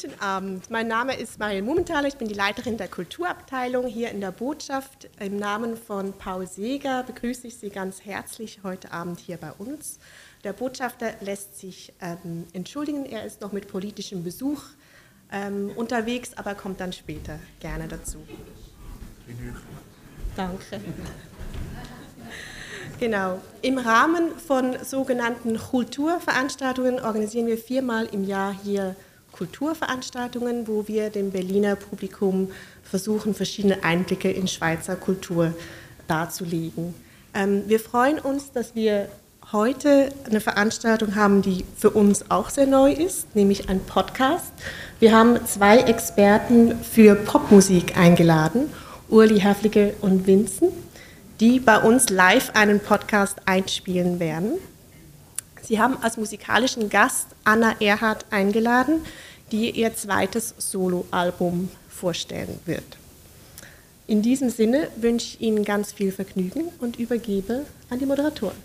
Guten Abend, mein Name ist Mariel Mumenthaler, ich bin die Leiterin der Kulturabteilung hier in der Botschaft. Im Namen von Paul Seeger begrüße ich Sie ganz herzlich heute Abend hier bei uns. Der Botschafter lässt sich ähm, entschuldigen, er ist noch mit politischem Besuch ähm, unterwegs, aber kommt dann später gerne dazu. Danke. Genau. Im Rahmen von sogenannten Kulturveranstaltungen organisieren wir viermal im Jahr hier Kulturveranstaltungen, wo wir dem Berliner Publikum versuchen, verschiedene Einblicke in Schweizer Kultur darzulegen. Ähm, wir freuen uns, dass wir heute eine Veranstaltung haben, die für uns auch sehr neu ist, nämlich ein Podcast. Wir haben zwei Experten für Popmusik eingeladen, Urli Herflige und Vincent, die bei uns live einen Podcast einspielen werden. Sie haben als musikalischen Gast Anna Erhardt eingeladen, die ihr zweites Soloalbum vorstellen wird. In diesem Sinne wünsche ich Ihnen ganz viel Vergnügen und übergebe an die Moderatoren.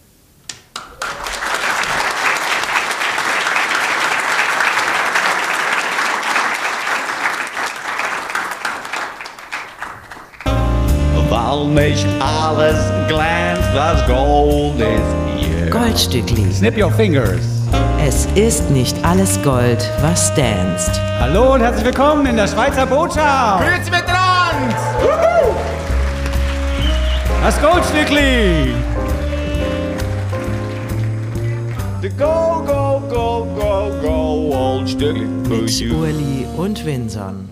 Weil nicht alles glänzt, was Gold ist hier. Goldstückli. Snip your fingers. Es ist nicht alles Gold, was danst. Hallo und herzlich willkommen in der Schweizer Botschaft. Grüezi miteinander! Das Goldstückli. The go, go, go, go, go, old Stückli. Mit Urli und Winson.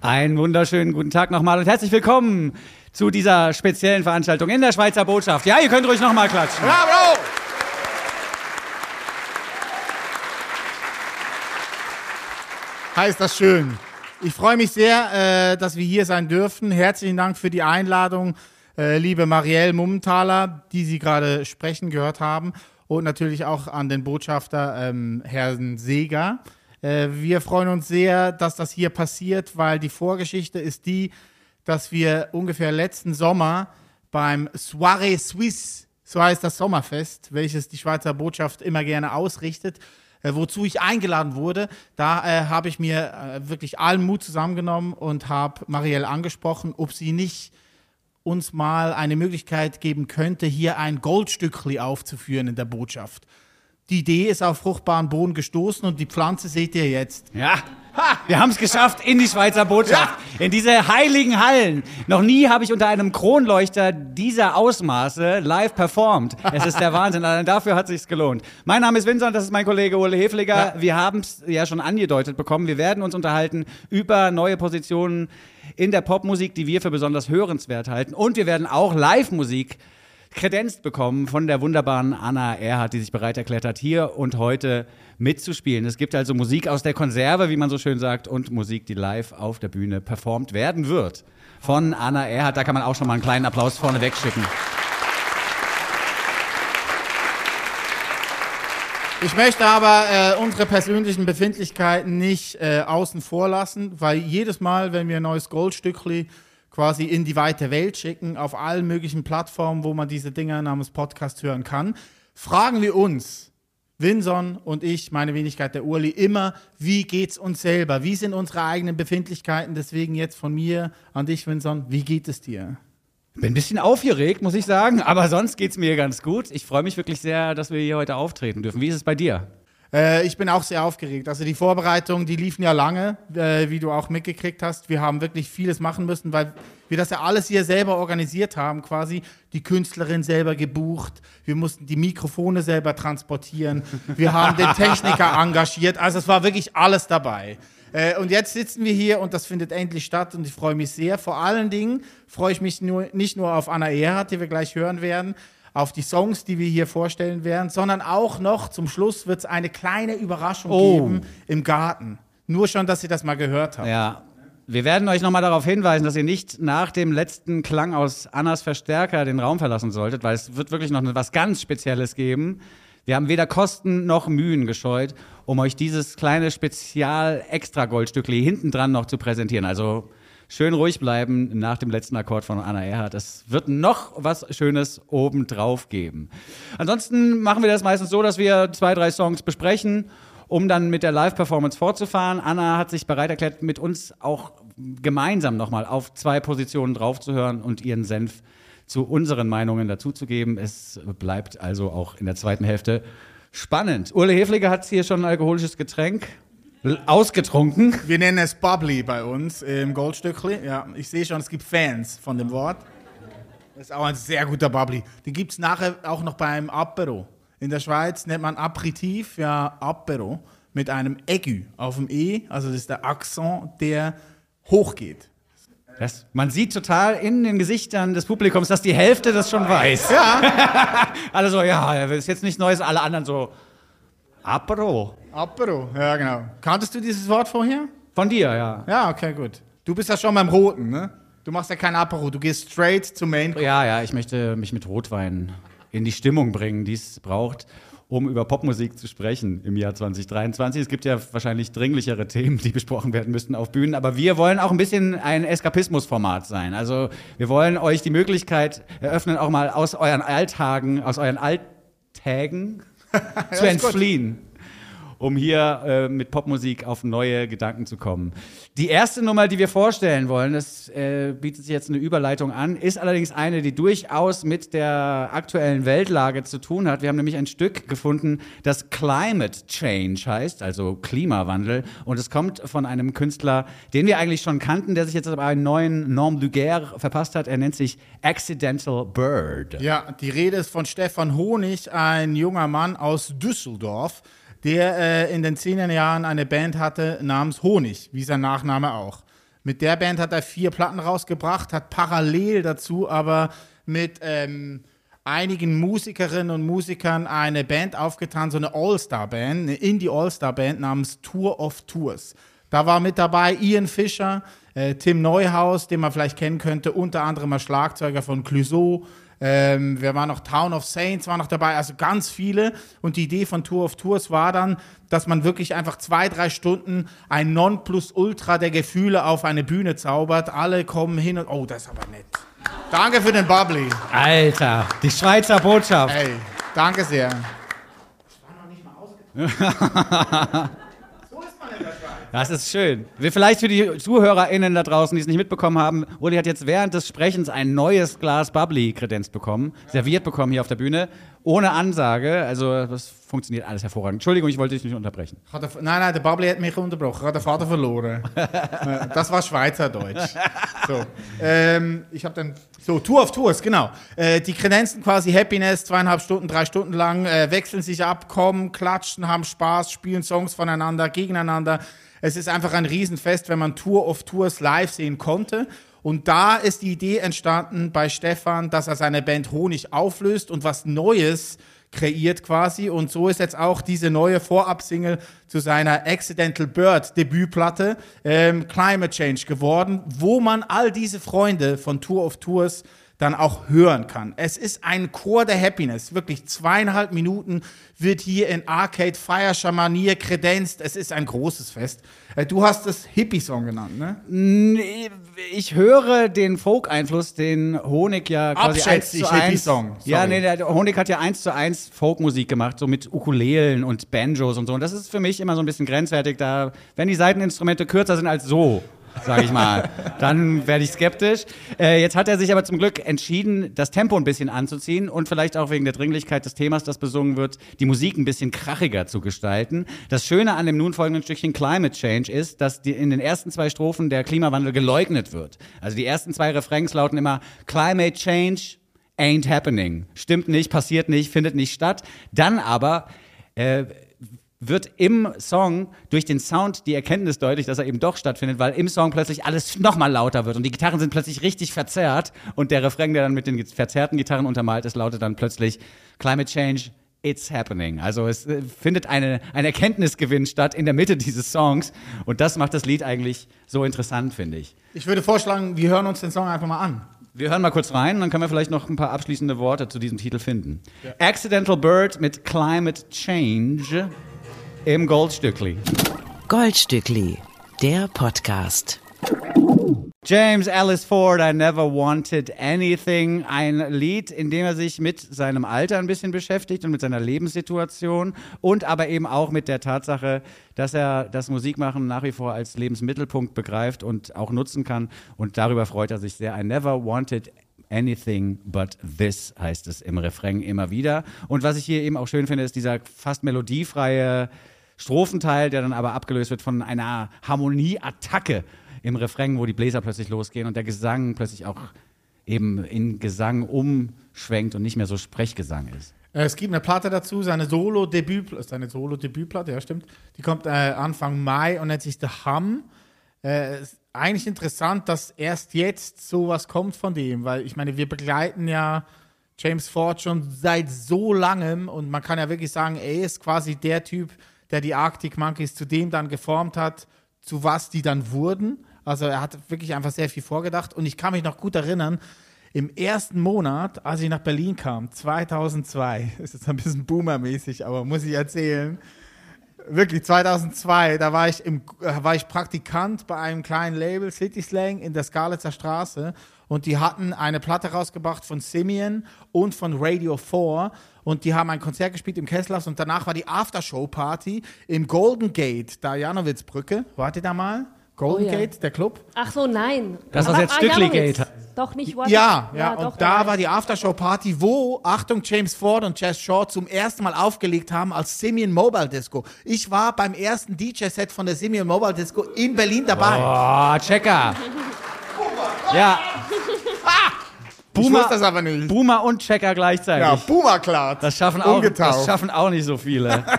Einen wunderschönen guten Tag nochmal und herzlich willkommen zu dieser speziellen Veranstaltung in der Schweizer Botschaft. Ja, ihr könnt ruhig nochmal klatschen. Bravo! Hi, ist das schön. Ich freue mich sehr, äh, dass wir hier sein dürfen. Herzlichen Dank für die Einladung, äh, liebe Marielle Mummenthaler, die Sie gerade sprechen gehört haben. Und natürlich auch an den Botschafter ähm, Herrn Seeger. Äh, wir freuen uns sehr, dass das hier passiert, weil die Vorgeschichte ist die, dass wir ungefähr letzten Sommer beim Soirée Suisse, so heißt das Sommerfest, welches die Schweizer Botschaft immer gerne ausrichtet, äh, wozu ich eingeladen wurde, da äh, habe ich mir äh, wirklich allen Mut zusammengenommen und habe Marielle angesprochen, ob sie nicht uns mal eine Möglichkeit geben könnte, hier ein Goldstückli aufzuführen in der Botschaft. Die Idee ist auf fruchtbaren Boden gestoßen und die Pflanze seht ihr jetzt. Ja, wir haben es geschafft in die Schweizer Botschaft, in diese heiligen Hallen. Noch nie habe ich unter einem Kronleuchter dieser Ausmaße live performt. Es ist der Wahnsinn, allein dafür hat sich's gelohnt. Mein Name ist Vincent, das ist mein Kollege Ole Hefliger. Ja. Wir haben es ja schon angedeutet bekommen. Wir werden uns unterhalten über neue Positionen in der Popmusik, die wir für besonders hörenswert halten. Und wir werden auch Live-Musik kredenzt bekommen von der wunderbaren Anna Erhardt, die sich bereit erklärt hat, hier und heute mitzuspielen. Es gibt also Musik aus der Konserve, wie man so schön sagt, und Musik, die live auf der Bühne performt werden wird. Von Anna Erhardt, da kann man auch schon mal einen kleinen Applaus vorne wegschicken. Ich möchte aber äh, unsere persönlichen Befindlichkeiten nicht äh, außen vor lassen, weil jedes Mal, wenn wir ein neues Goldstückli quasi in die weite Welt schicken, auf allen möglichen Plattformen, wo man diese Dinger namens Podcast hören kann, fragen wir uns, Winson und ich, meine Wenigkeit der Urli, immer, wie geht's uns selber? Wie sind unsere eigenen Befindlichkeiten? Deswegen jetzt von mir an dich, Winson, wie geht es dir? Bin ein bisschen aufgeregt, muss ich sagen, aber sonst geht's mir ganz gut. Ich freue mich wirklich sehr, dass wir hier heute auftreten dürfen. Wie ist es bei dir? Äh, ich bin auch sehr aufgeregt. Also die Vorbereitungen, die liefen ja lange, äh, wie du auch mitgekriegt hast. Wir haben wirklich vieles machen müssen, weil wir das ja alles hier selber organisiert haben, quasi die Künstlerin selber gebucht. Wir mussten die Mikrofone selber transportieren. Wir haben den Techniker engagiert. Also es war wirklich alles dabei. Äh, und jetzt sitzen wir hier und das findet endlich statt und ich freue mich sehr. Vor allen Dingen freue ich mich nur, nicht nur auf Anna Erhardt, die wir gleich hören werden, auf die Songs, die wir hier vorstellen werden, sondern auch noch zum Schluss wird es eine kleine Überraschung Oh. geben im Garten. Nur schon, dass ihr das mal gehört habt. Ja. Wir werden euch nochmal darauf hinweisen, dass ihr nicht nach dem letzten Klang aus Annas Verstärker den Raum verlassen solltet, weil es wird wirklich noch was ganz Spezielles geben. Wir haben weder Kosten noch Mühen gescheut, um euch dieses kleine Spezial-Extra-Goldstückli hinten dran noch zu präsentieren. Also schön ruhig bleiben nach dem letzten Akkord von Anna Erhardt. Es wird noch was Schönes obendrauf geben. Ansonsten machen wir das meistens so, dass wir zwei, drei Songs besprechen um dann mit der Live-Performance fortzufahren. Anna hat sich bereit erklärt, mit uns auch gemeinsam nochmal auf zwei Positionen draufzuhören und ihren Senf zu unseren Meinungen dazuzugeben. Es bleibt also auch in der zweiten Hälfte spannend. Urle Hefliger hat hier schon ein alkoholisches Getränk ausgetrunken. Wir nennen es Bubbly bei uns im Goldstückli. Ja, ich sehe schon, es gibt Fans von dem Wort. Das ist auch ein sehr guter Bubbly. Den gibt es nachher auch noch beim Apero. In der Schweiz nennt man Aperitif ja Apero mit einem Aigu auf dem E. Also das ist der Akzent, der hochgeht. Das, man sieht total in den Gesichtern des Publikums, dass die Hälfte das schon weiß. Ja. Alle so, ja, ist jetzt nichts Neues, alle anderen so, Apero. Apero, ja genau. Kanntest du dieses Wort vorher? Von dir, ja. Ja, okay, gut. Du bist ja schon beim Roten, ne? Du machst ja kein Apero, du gehst straight zum Main. Ja, ja, ich möchte mich mit Rotwein in die Stimmung bringen, die es braucht, um über Popmusik zu sprechen im Jahr 2023. Es gibt ja wahrscheinlich dringlichere Themen, die besprochen werden müssten auf Bühnen, aber wir wollen auch ein bisschen ein Eskapismusformat sein. Also wir wollen euch die Möglichkeit eröffnen, auch mal aus euren Alltagen, aus euren Alltägen zu entfliehen um hier äh, mit Popmusik auf neue Gedanken zu kommen. Die erste Nummer, die wir vorstellen wollen, das äh, bietet sich jetzt eine Überleitung an, ist allerdings eine, die durchaus mit der aktuellen Weltlage zu tun hat. Wir haben nämlich ein Stück gefunden, das Climate Change heißt, also Klimawandel. Und es kommt von einem Künstler, den wir eigentlich schon kannten, der sich jetzt aber einen neuen Nom du Guerre verpasst hat. Er nennt sich Accidental Bird. Ja, die Rede ist von Stefan Honig, ein junger Mann aus Düsseldorf, der äh, in den 10er Jahren eine Band hatte namens Honig, wie sein Nachname auch. Mit der Band hat er vier Platten rausgebracht, hat parallel dazu aber mit ähm, einigen Musikerinnen und Musikern eine Band aufgetan, so eine All-Star-Band, eine Indie-All-Star-Band namens Tour of Tours. Da war mit dabei Ian Fischer, äh, Tim Neuhaus, den man vielleicht kennen könnte, unter anderem als Schlagzeuger von Clouseau. Ähm, wer war noch? Town of Saints war noch dabei, also ganz viele. Und die Idee von Tour of Tours war dann, dass man wirklich einfach zwei, drei Stunden ein Nonplusultra der Gefühle auf eine Bühne zaubert. Alle kommen hin und, oh, das ist aber nett. Danke für den Bubbly. Alter, die Schweizer Botschaft. Ey, danke sehr. Das ist schön. Wir vielleicht für die ZuhörerInnen da draußen, die es nicht mitbekommen haben, Uli hat jetzt während des Sprechens ein neues Glas Bubbly kredenzt bekommen, serviert bekommen hier auf der Bühne, ohne Ansage. Also das funktioniert alles hervorragend. Entschuldigung, ich wollte dich nicht unterbrechen. Nein, nein, der Bubbly hat mich unterbrochen. Ich habe den Vater verloren. Das war Schweizerdeutsch. So, ähm, ich habe dann so Tour of Tours, genau. Äh, die Kredenzen quasi Happiness, zweieinhalb Stunden, drei Stunden lang, äh, wechseln sich ab, kommen, klatschen, haben Spaß, spielen Songs voneinander, gegeneinander. Es ist einfach ein Riesenfest, wenn man Tour of Tours live sehen konnte. Und da ist die Idee entstanden bei Stefan, dass er seine Band Honig auflöst und was Neues kreiert quasi. Und so ist jetzt auch diese neue Vorab-Single zu seiner Accidental Bird Debütplatte ähm, Climate Change geworden, wo man all diese Freunde von Tour of Tours dann auch hören kann. Es ist ein Chor der Happiness. Wirklich zweieinhalb Minuten wird hier in Arcade Fire Schamanier kredenzt. Es ist ein großes Fest. Äh, Du hast es Hippie-Song genannt, ne? Ich höre den Folk-Einfluss, den Honig ja quasi eins zu eins. Hippie-Song. Ja, Sorry. nee, der Honig hat ja eins zu eins Folkmusik gemacht, so mit Ukulelen und Banjos und so. Und das ist für mich immer so ein bisschen grenzwertig. Da, wenn die Seiteninstrumente kürzer sind als so, sage ich mal, dann werde ich skeptisch. Äh, jetzt hat er sich aber zum Glück entschieden, das Tempo ein bisschen anzuziehen und vielleicht auch wegen der Dringlichkeit des Themas, das besungen wird, die Musik ein bisschen krachiger zu gestalten. Das Schöne an dem nun folgenden Stückchen Climate Change ist, dass die, in den ersten zwei Strophen der Klimawandel geleugnet wird. Also die ersten zwei Refrains lauten immer Climate Change ain't happening. Stimmt nicht, passiert nicht, findet nicht statt. Dann aber äh, wird im Song durch den Sound die Erkenntnis deutlich, dass er eben doch stattfindet, weil im Song plötzlich alles nochmal lauter wird und die Gitarren sind plötzlich richtig verzerrt und der Refrain, der dann mit den verzerrten Gitarren untermalt ist, lautet dann plötzlich Climate Change, it's happening. Also es äh, findet eine, ein Erkenntnisgewinn statt in der Mitte dieses Songs und das macht das Lied eigentlich so interessant, finde ich. Ich würde vorschlagen, wir hören uns den Song einfach mal an. Wir hören mal kurz rein, dann können wir vielleicht noch ein paar abschließende Worte zu diesem Titel finden. Accidental Bird mit Climate Change im Goldstückli. Goldstückli, der Podcast. James Ellis Ford, I Never Wanted Anything. Ein Lied, in dem er sich mit seinem Alter ein bisschen beschäftigt und mit seiner Lebenssituation und aber eben auch mit der Tatsache, dass er das Musikmachen nach wie vor als Lebensmittelpunkt begreift und auch nutzen kann. Und darüber freut er sich sehr. I Never Wanted Anything but this heißt es im Refrain immer wieder. Und was ich hier eben auch schön finde, ist dieser fast melodiefreie Strophenteil, der dann aber abgelöst wird von einer Harmonieattacke im Refrain, wo die Bläser plötzlich losgehen und der Gesang plötzlich auch eben in Gesang umschwenkt und nicht mehr so Sprechgesang ist. Äh, Es gibt eine Platte dazu, seine Solo-Debüt, seine Solo-Debütplatte, ja stimmt. Die kommt äh, Anfang Mai und nennt sich The Hum. Äh, ist eigentlich interessant, dass erst jetzt sowas kommt von dem, weil ich meine, wir begleiten ja James Ford schon seit so langem und man kann ja wirklich sagen, er ist quasi der Typ, der die Arctic Monkeys zu dem dann geformt hat, zu was die dann wurden. Also er hat wirklich einfach sehr viel vorgedacht. Und ich kann mich noch gut erinnern, im ersten Monat, als ich nach Berlin kam, 2002, ist jetzt ein bisschen boomermäßig, aber muss ich erzählen, wirklich 2002, da war ich, im, äh, war ich Praktikant bei einem kleinen Label, City Slang, in der Skalitzer Straße. Und die hatten eine Platte rausgebracht von Simeon und von Radio 4 und die haben ein Konzert gespielt im Kesslers und danach war die Aftershow-Party im Golden Gate, da Janowitzbrücke. Wart ihr da mal? Golden Oh ja. Gate, der Club? Ach so, nein. Das, Aber- jetzt ah, Stückli. Gate Doch nicht What Ja, ja, doch, und da weiß war die Aftershow-Party, wo, Achtung, James Ford und Jazz Shaw zum ersten Mal aufgelegt haben als Simeon Mobile Disco. Ich war beim ersten DJ-Set von der Simeon Mobile Disco in Berlin dabei. Oh, Checker. Ja. Boomer, das aber nicht. Boomer und Checker gleichzeitig. Ja, Boomer klar. das, schaffen auch, das schaffen auch nicht so viele.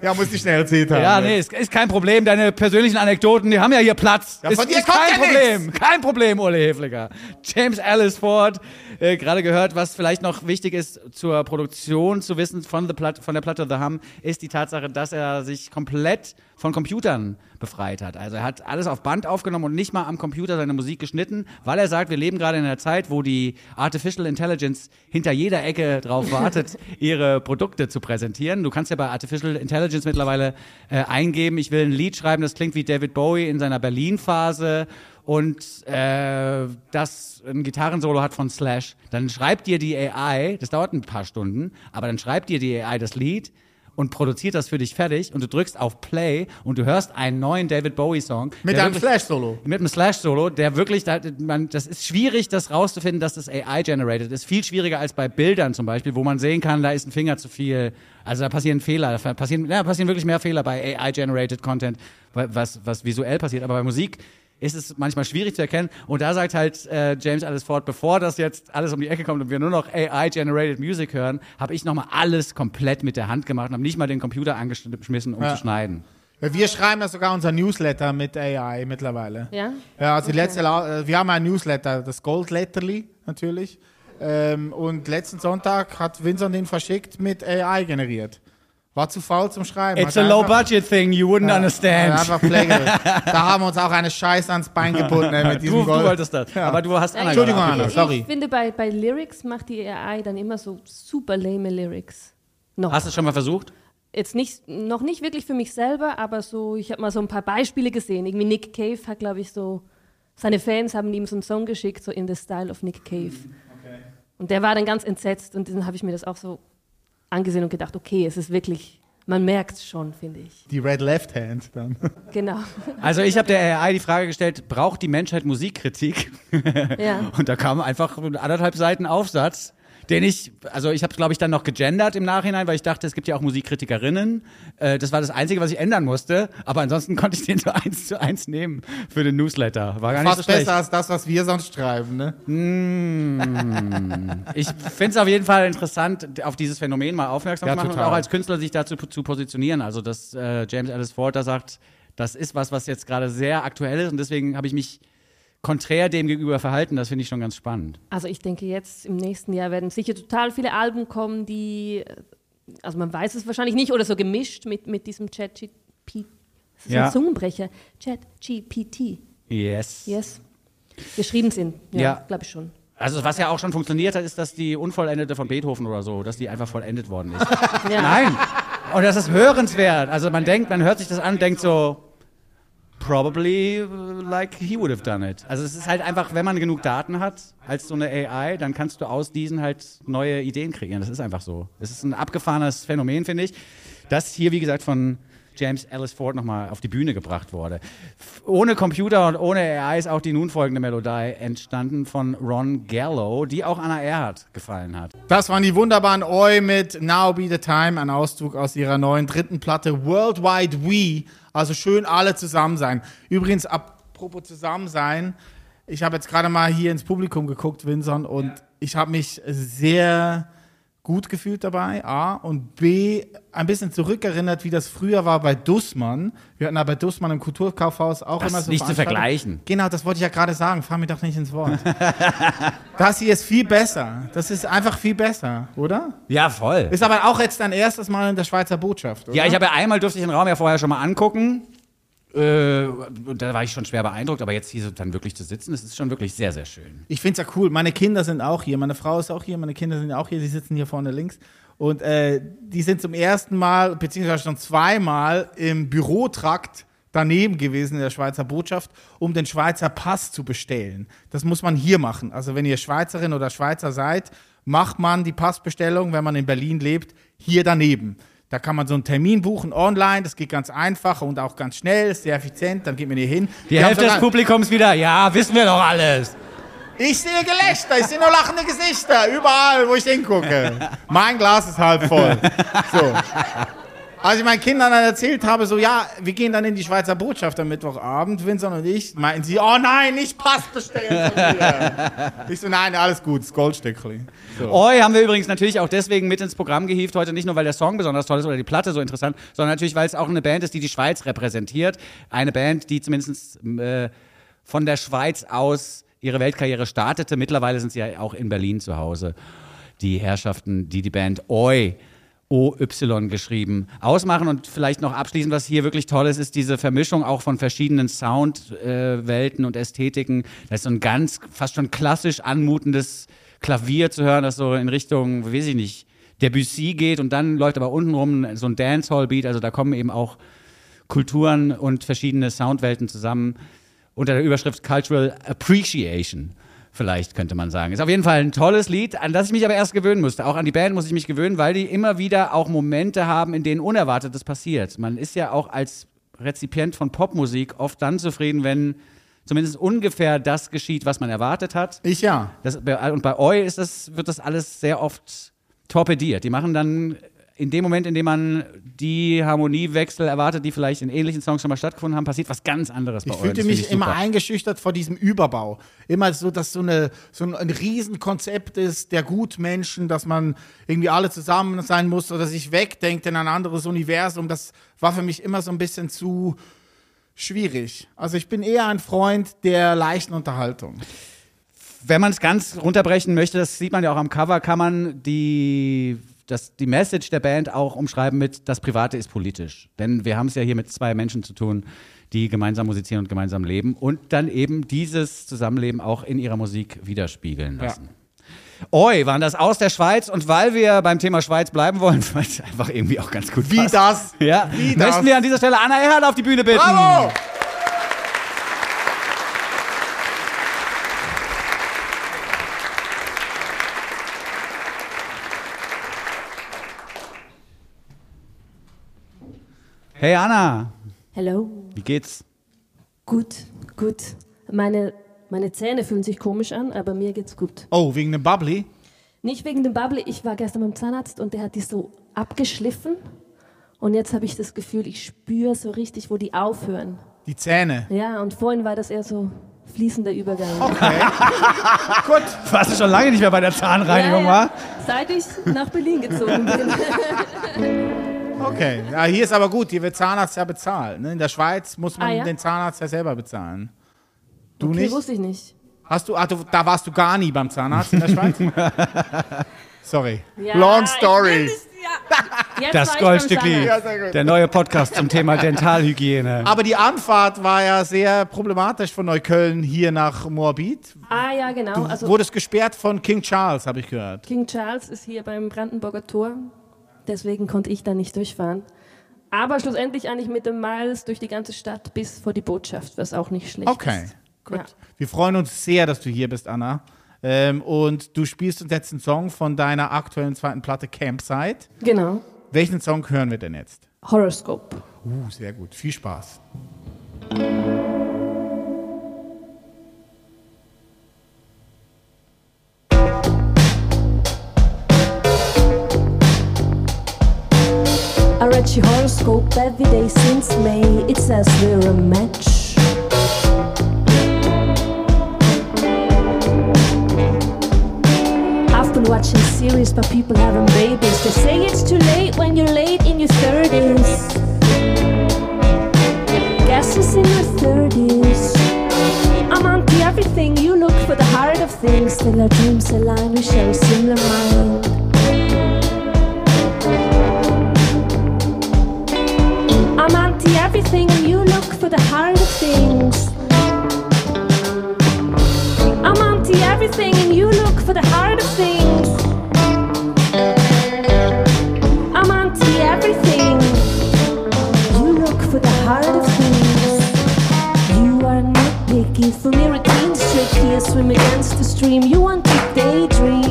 Ja, muss ich schnell erzählt haben. Ja, nee, ist, ist kein Problem. Deine persönlichen Anekdoten, die haben ja hier Platz. Ja, ist, von dir ist kein Problem. Kein Problem, Ole Hefliger. James Ellis Ford, äh, gerade gehört, was vielleicht noch wichtig ist zur Produktion zu wissen von, the Plat von der Platte The Hum, ist die Tatsache, dass er sich komplett von Computern befreit hat. Also er hat alles auf Band aufgenommen und nicht mal am Computer seine Musik geschnitten, weil er sagt, wir leben gerade in einer Zeit, wo die Artificial Intelligence hinter jeder Ecke drauf wartet, ihre Produkte zu präsentieren. Du kannst ja bei Artificial Intelligence mittlerweile äh, eingeben, ich will ein Lied schreiben, das klingt wie David Bowie in seiner Berlin-Phase und äh, das ein Gitarrensolo hat von Slash. Dann schreibt dir die AI, das dauert ein paar Stunden, aber dann schreibt dir die AI das Lied und produziert das für dich fertig und du drückst auf Play und du hörst einen neuen David Bowie Song. Mit einem wirklich- Flash-Solo. mit einem Slash-Solo, der wirklich, da, man, das ist schwierig, das rauszufinden, dass das AI-generated ist. Viel schwieriger als bei Bildern zum Beispiel, wo man sehen kann, da ist ein Finger zu viel. Also da passieren Fehler, da passieren, ja, passieren wirklich mehr Fehler bei AI-generated Content, was, was visuell passiert. Aber bei Musik ist es manchmal schwierig zu erkennen. Und da sagt halt äh, James Ellis Ford, bevor das jetzt alles um die Ecke kommt und wir nur noch AI-generated Music hören, habe ich nochmal alles komplett mit der Hand gemacht und habe nicht mal den Computer angeschmissen, um Ja. zu schneiden. Wir schreiben ja sogar unser Newsletter mit AI mittlerweile. Ja? Ja, also die letzte, äh, wir haben ein Newsletter, das Goldletterli natürlich. Ähm, und letzten Sonntag hat Vincent den verschickt mit AI generiert. War zu faul zum Schreiben. It's Hat a low-budget thing, you wouldn't Ja, understand. Einfach Pflege. da haben wir uns auch eine Scheiße ans Bein gebunden äh, mit diesem Du, du Gold. wolltest das. Aber du hast Anna Entschuldigung, Anna. sorry. Ich finde, bei, bei Lyrics macht die AI dann immer so super lame Lyrics. Noch. Hast du es schon mal versucht? Jetzt nicht, noch nicht wirklich für mich selber, aber so, ich habe mal so ein paar Beispiele gesehen. Irgendwie Nick Cave hat, glaube ich, so, seine Fans haben ihm so einen Song geschickt, so in the style of Nick Cave. Und der war dann ganz entsetzt und dann habe ich mir das auch so angesehen und gedacht, okay, es ist wirklich, man merkt es schon, finde ich. Die Red Left Hand dann. Genau. Also ich habe der AI die Frage gestellt, braucht die Menschheit Musikkritik? ja. Und da kam einfach anderthalb Seiten Aufsatz, den ich, also ich habe glaube ich dann noch gegendert im Nachhinein, weil ich dachte, es gibt ja auch Musikkritikerinnen. Äh, das war das Einzige, was ich ändern musste. Aber ansonsten konnte ich den so eins zu eins nehmen für den Newsletter. War gar nicht Fast so schlecht. besser als das, was wir sonst schreiben, ne? Ich finde es auf jeden Fall interessant, auf dieses Phänomen mal aufmerksam Ja, zu machen total. und auch als Künstler sich dazu zu positionieren. Also, dass äh, James Ellis Ford da sagt, das ist was, was jetzt gerade sehr aktuell ist und deswegen habe ich mich konträr dem gegenüber verhalten. Das finde ich schon ganz spannend. Also ich denke, jetzt im nächsten Jahr werden sicher total viele Alben kommen, die, also man weiß es wahrscheinlich nicht, oder so gemischt mit, mit diesem Chat-GPT. Das ist Ja. ein Zungenbrecher. Chat-GPT. Yes. Yes. Geschrieben sind. Ja, Ja. glaube ich schon. Also, was ja auch schon funktioniert hat, ist, dass die Unvollendete von Beethoven oder so, dass die einfach vollendet worden ist. Ja. Nein. Und das ist hörenswert. Also, man denkt, man hört sich das an und denkt so, probably like he would have done it. Also es ist halt einfach, wenn man genug Daten hat als so eine AI, dann kannst du aus diesen halt neue Ideen kreieren. Das ist einfach so. Es ist ein abgefahrenes Phänomen, finde ich, das hier, wie gesagt, von James Ellis Ford nochmal auf die Bühne gebracht wurde. Ohne Computer und ohne AI ist auch die nun folgende Melodie entstanden von Ron Gallo, die auch Anna Erhardt gefallen hat. Das waren die wunderbaren Oi mit Now Be the Time, ein Auszug aus ihrer neuen dritten Platte Worldwide We. Also schön alle zusammen sein. Übrigens, apropos zusammen sein, ich habe jetzt gerade mal hier ins Publikum geguckt, Vincent, und ich habe mich sehr gut gefühlt dabei, A, und B, ein bisschen zurückerinnert, wie das früher war bei Dussmann. Wir hatten da bei Dussmann im Kulturkaufhaus auch Das immer so nicht zu vergleichen. Genau, das wollte ich ja gerade sagen. Fahr mir doch nicht ins Wort. das hier ist viel besser. Das ist einfach viel besser, oder? Ja, voll. Ist aber auch jetzt dein erstes Mal in der Schweizer Botschaft, oder? Ja, ich habe ja einmal durfte ich den Raum ja vorher schon mal angucken. Äh, da war ich schon schwer beeindruckt, aber jetzt hier dann wirklich zu sitzen, das ist schon wirklich sehr, sehr schön. Ich finde es ja cool. Meine Kinder sind auch hier. Meine Frau ist auch hier. Meine Kinder sind auch hier. Sie sitzen hier vorne links. Und äh, die sind zum ersten Mal, beziehungsweise schon zweimal im Bürotrakt daneben gewesen in der Schweizer Botschaft, um den Schweizer Pass zu bestellen. Das muss man hier machen. Also wenn ihr Schweizerin oder Schweizer seid, macht man die Passbestellung, wenn man in Berlin lebt, hier daneben. Da kann man so einen Termin buchen online, das geht ganz einfach und auch ganz schnell, ist sehr effizient, dann geht man hier hin. Die haben Hälfte des Publikums wieder, ja, wissen wir doch alles. ich sehe Gelächter, ich sehe nur lachende Gesichter, überall, wo ich hingucke. Mein Glas ist halb voll. So. Als ich meinen Kindern dann erzählt habe, so, ja, wir gehen dann in die Schweizer Botschaft am Mittwochabend, Vincent und ich, meinten sie, oh nein, nicht Pass bestellen von mir. Ich so, nein, alles gut, das Goldstückli. So. Oi haben wir übrigens natürlich auch deswegen mit ins Programm gehievt heute, nicht nur weil der Song besonders toll ist oder die Platte so interessant, sondern natürlich, weil es auch eine Band ist, die die Schweiz repräsentiert. Eine Band, die zumindest äh, von der Schweiz aus ihre Weltkarriere startete. Mittlerweile sind sie ja auch in Berlin zu Hause. Die Herrschaften, die die Band Oi OY geschrieben ausmachen und vielleicht noch abschließend, was hier wirklich toll ist, ist diese Vermischung auch von verschiedenen Soundwelten äh, und Ästhetiken. Da ist so ein ganz, fast schon klassisch anmutendes Klavier zu hören, das so in Richtung, weiß ich nicht, Debussy geht und dann läuft aber untenrum so ein Dancehall-Beat, also da kommen eben auch Kulturen und verschiedene Soundwelten zusammen unter der Überschrift Cultural Appreciation. Vielleicht könnte man sagen. Ist auf jeden Fall ein tolles Lied, an das ich mich aber erst gewöhnen musste. Auch an die Band muss ich mich gewöhnen, weil die immer wieder auch Momente haben, in denen Unerwartetes passiert. Man ist ja auch als Rezipient von Popmusik oft dann zufrieden, wenn zumindest ungefähr das geschieht, was man erwartet hat. Ich ja. Das, und bei Oi ist das, wird das alles sehr oft torpediert. Die machen dann in dem Moment, in dem man die Harmoniewechsel erwartet, die vielleicht in ähnlichen Songs schon mal stattgefunden haben, passiert was ganz anderes bei Ich Oi. fühlte Das finde mich immer super. eingeschüchtert vor diesem Überbau. Immer so, dass so, eine, so ein, ein Riesenkonzept ist der Gutmenschen, dass man irgendwie alle zusammen sein muss oder sich wegdenkt in ein anderes Universum. Das war für mich immer so ein bisschen zu schwierig. Also ich bin eher ein Freund der leichten Unterhaltung. Wenn man es ganz runterbrechen möchte, das sieht man ja auch am Cover, kann man die, das, die Message der Band auch umschreiben mit, das Private ist politisch. Denn wir haben es ja hier mit zwei Menschen zu tun, die gemeinsam musizieren und gemeinsam leben und dann eben dieses Zusammenleben auch in ihrer Musik widerspiegeln lassen. Oi, waren das aus der Schweiz und weil wir beim Thema Schweiz bleiben wollen, weil es einfach irgendwie auch ganz gut Wie passt. das? Ja, Wie möchten das? wir an dieser Stelle Anna Erhard auf die Bühne bitten. Bravo! Hey Anna, Hello. wie geht's? Gut, gut. Meine, meine Zähne fühlen sich komisch an, aber mir geht's gut. Oh, wegen dem Bubbly? Nicht wegen dem Bubble. Ich war gestern beim Zahnarzt und der hat die so abgeschliffen. Und jetzt habe ich das Gefühl, ich spüre so richtig, wo die aufhören. Die Zähne. Ja, und vorhin war das eher so fließender Übergang. Okay. Gut. Warst du schon lange nicht mehr bei der Zahnreinigung, ja, ja. wa? Seit ich nach Berlin gezogen bin. Okay. Ja, hier ist aber gut, hier wird Zahnarzt ja bezahlt. Ne? In der Schweiz muss man Ah, ja? den Zahnarzt ja selber bezahlen. Du okay, nicht? wusste ich nicht. Hast du, ach, du, da warst du gar nie beim Zahnarzt in der Schweiz? Sorry. Ja, Long story. ja. Jetzt Das ich beim Goldstückli, Zahnarzt. der neue Podcast zum Thema Dentalhygiene. Aber die Anfahrt war ja sehr problematisch von Neukölln hier nach Moabit. Ah ja, genau. Du Also wurdest gesperrt von King Charles, habe ich gehört. King Charles ist hier beim Brandenburger Tor. Deswegen konnte ich da nicht durchfahren. Aber schlussendlich eigentlich mit dem Miles durch die ganze Stadt bis vor die Botschaft, was auch nicht schlecht Okay, ist. gut. Ja. Wir freuen uns sehr, dass du hier bist, Anna. Ähm, und du spielst uns jetzt einen Song von deiner aktuellen zweiten Platte Campsite. Genau. Welchen Song hören wir denn jetzt? Horoscope. Uh, sehr gut. Viel Spaß. Your horoscope every day since May. It says we're a match. I've been watching series about people having babies. They say it's too late when you're late in your 30s. Guess it's in your 30s. I'm onto everything. You look for the heart of things. Still our dreams align. We share a similar mind. Everything and you look for the of things. I'm anti everything and you look for the of things. I'm anti everything. You look for the of things. You are nitpicky, for me routine's tricky. I swim against the stream. You want to daydream.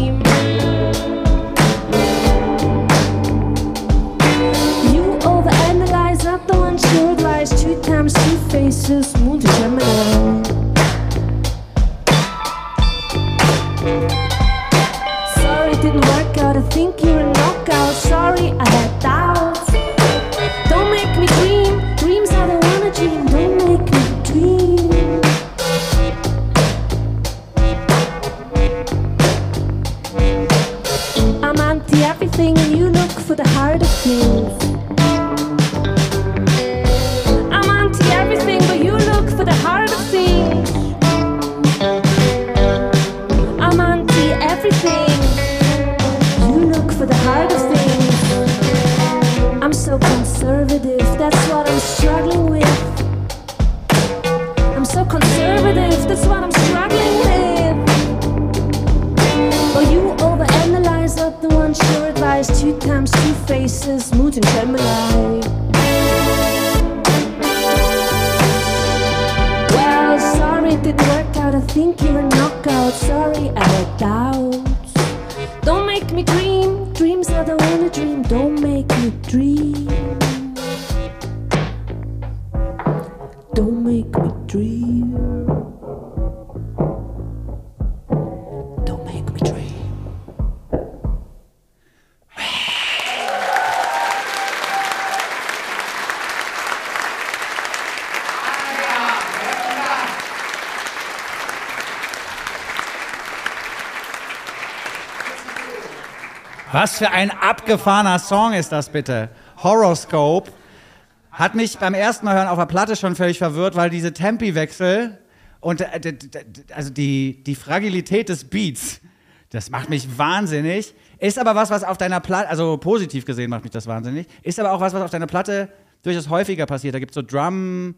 Conservative, that's what I'm struggling with. But you overanalyze, not the one sure advice. Two times, two faces, moon and Gemini. Well, sorry it didn't work out. I think you're a knockout. Sorry, I had doubts. Don't make me dream. Dreams I don't wanna dream. Don't make me dream. Don't make me Was für ein abgefahrener Song ist das bitte? Horoscope. Hat mich beim ersten Mal hören auf der Platte schon völlig verwirrt, weil diese Tempi-Wechsel und äh, also die, die Fragilität des Beats, das macht mich wahnsinnig. Ist aber was, was auf deiner Platte, also positiv gesehen macht mich das wahnsinnig, ist aber auch was, was auf deiner Platte durchaus häufiger passiert. Da gibt es so Drum,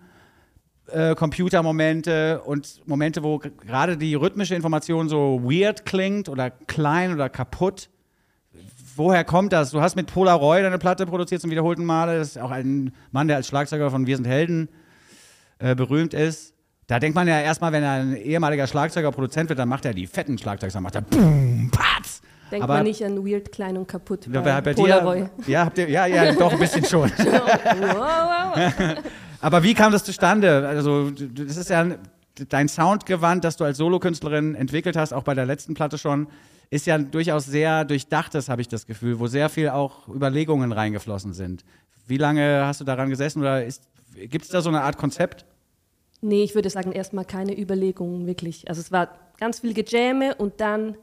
äh, Computermomente und Momente, wo gerade die rhythmische Information so weird klingt oder klein oder kaputt. Woher kommt das? Du hast mit Polaroid eine Platte produziert zum wiederholten Male. Das ist auch ein Mann, der als Schlagzeuger von Wir sind Helden äh, berühmt ist. Da denkt man ja erstmal, wenn er ein ehemaliger Schlagzeuger Produzent wird, dann macht er die fetten Schlagzeuger, macht er Boom, Patz. Denkt Aber- man nicht an Weird, Klein und Kaputt bei, bei, bei Polaroid. dir, ja, habt ihr, ja, ja, doch ein bisschen schon. wow, wow. Aber wie kam das zustande? Also, das ist ja ein- dein Soundgewand, das du als Solokünstlerin entwickelt hast, auch bei der letzten Platte schon, ist ja durchaus sehr durchdachtes, habe ich das Gefühl, wo sehr viel auch Überlegungen reingeflossen sind. Wie lange hast du daran gesessen oder gibt es da so eine Art Konzept? Nee, ich würde sagen, erstmal keine Überlegungen, wirklich. Also es war ganz viel Gejamme und dann,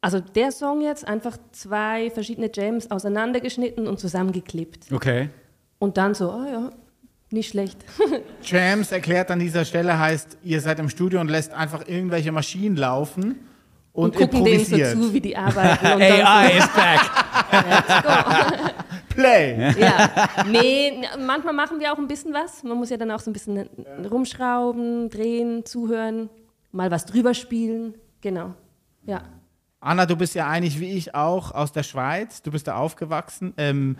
also der Song jetzt, einfach zwei verschiedene Jams auseinandergeschnitten und zusammengeklebt. Okay. Und dann so, oh ja, nicht schlecht. Jams erklärt an dieser Stelle heißt, ihr seid im Studio und lässt einfach irgendwelche Maschinen laufen und, Und gucken denen so zu, wie die arbeiten. AI is back. Play! Ja, nee, manchmal machen wir auch ein bisschen was. Man muss ja dann auch so ein bisschen rumschrauben, drehen, zuhören, mal was drüber spielen. Genau. Ja. Anna, du bist ja eigentlich wie ich auch aus der Schweiz. Du bist da aufgewachsen. Ähm,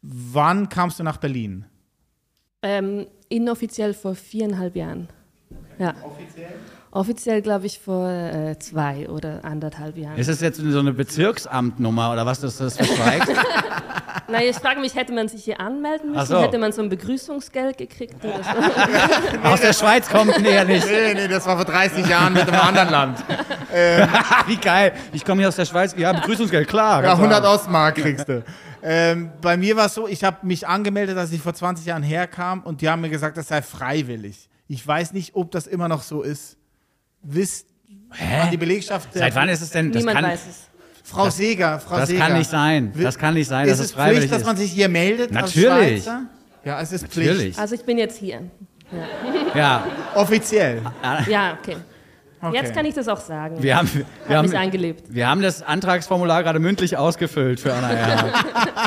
Wann kamst du nach Berlin? Ähm, inoffiziell vor viereinhalb Jahren. Ja. Offiziell? Offiziell, glaube ich, vor äh, zwei oder anderthalb Jahren. Ist das jetzt so eine Bezirksamtnummer oder was, dass du das verschweigst? Naja, ich frage mich, hätte man sich hier anmelden müssen? So. Hätte man so ein Begrüßungsgeld gekriegt oder so? Aus der Schweiz kommt nee, ja nicht. Nee, nee, das war vor 30 Jahren mit einem anderen Land. Wie geil. Ich komme hier aus der Schweiz. Ja, Begrüßungsgeld, klar. Ja, ganz 100 klar. Ostmark kriegst du. Ähm, bei mir war es so, ich habe mich angemeldet, als ich vor 20 Jahren herkam und die haben mir gesagt, das sei freiwillig. Ich weiß nicht, ob das immer noch so ist. Wisst an die Belegschaft Seit wann ist es denn? Das Niemand kann, weiß es. Frau Seger, Frau das Seger. kann nicht sein. Das kann nicht sein, ist dass es freiwillig Pflicht, dass man sich hier meldet Natürlich. Ja, es ist Pflicht. Natürlich. Also ich bin jetzt hier. Ja, Offiziell. Ja, okay. Okay. Jetzt kann ich das auch sagen. wir haben, wir Hab mich haben, eingelebt. wir haben das Antragsformular gerade mündlich ausgefüllt für Anna Erhard.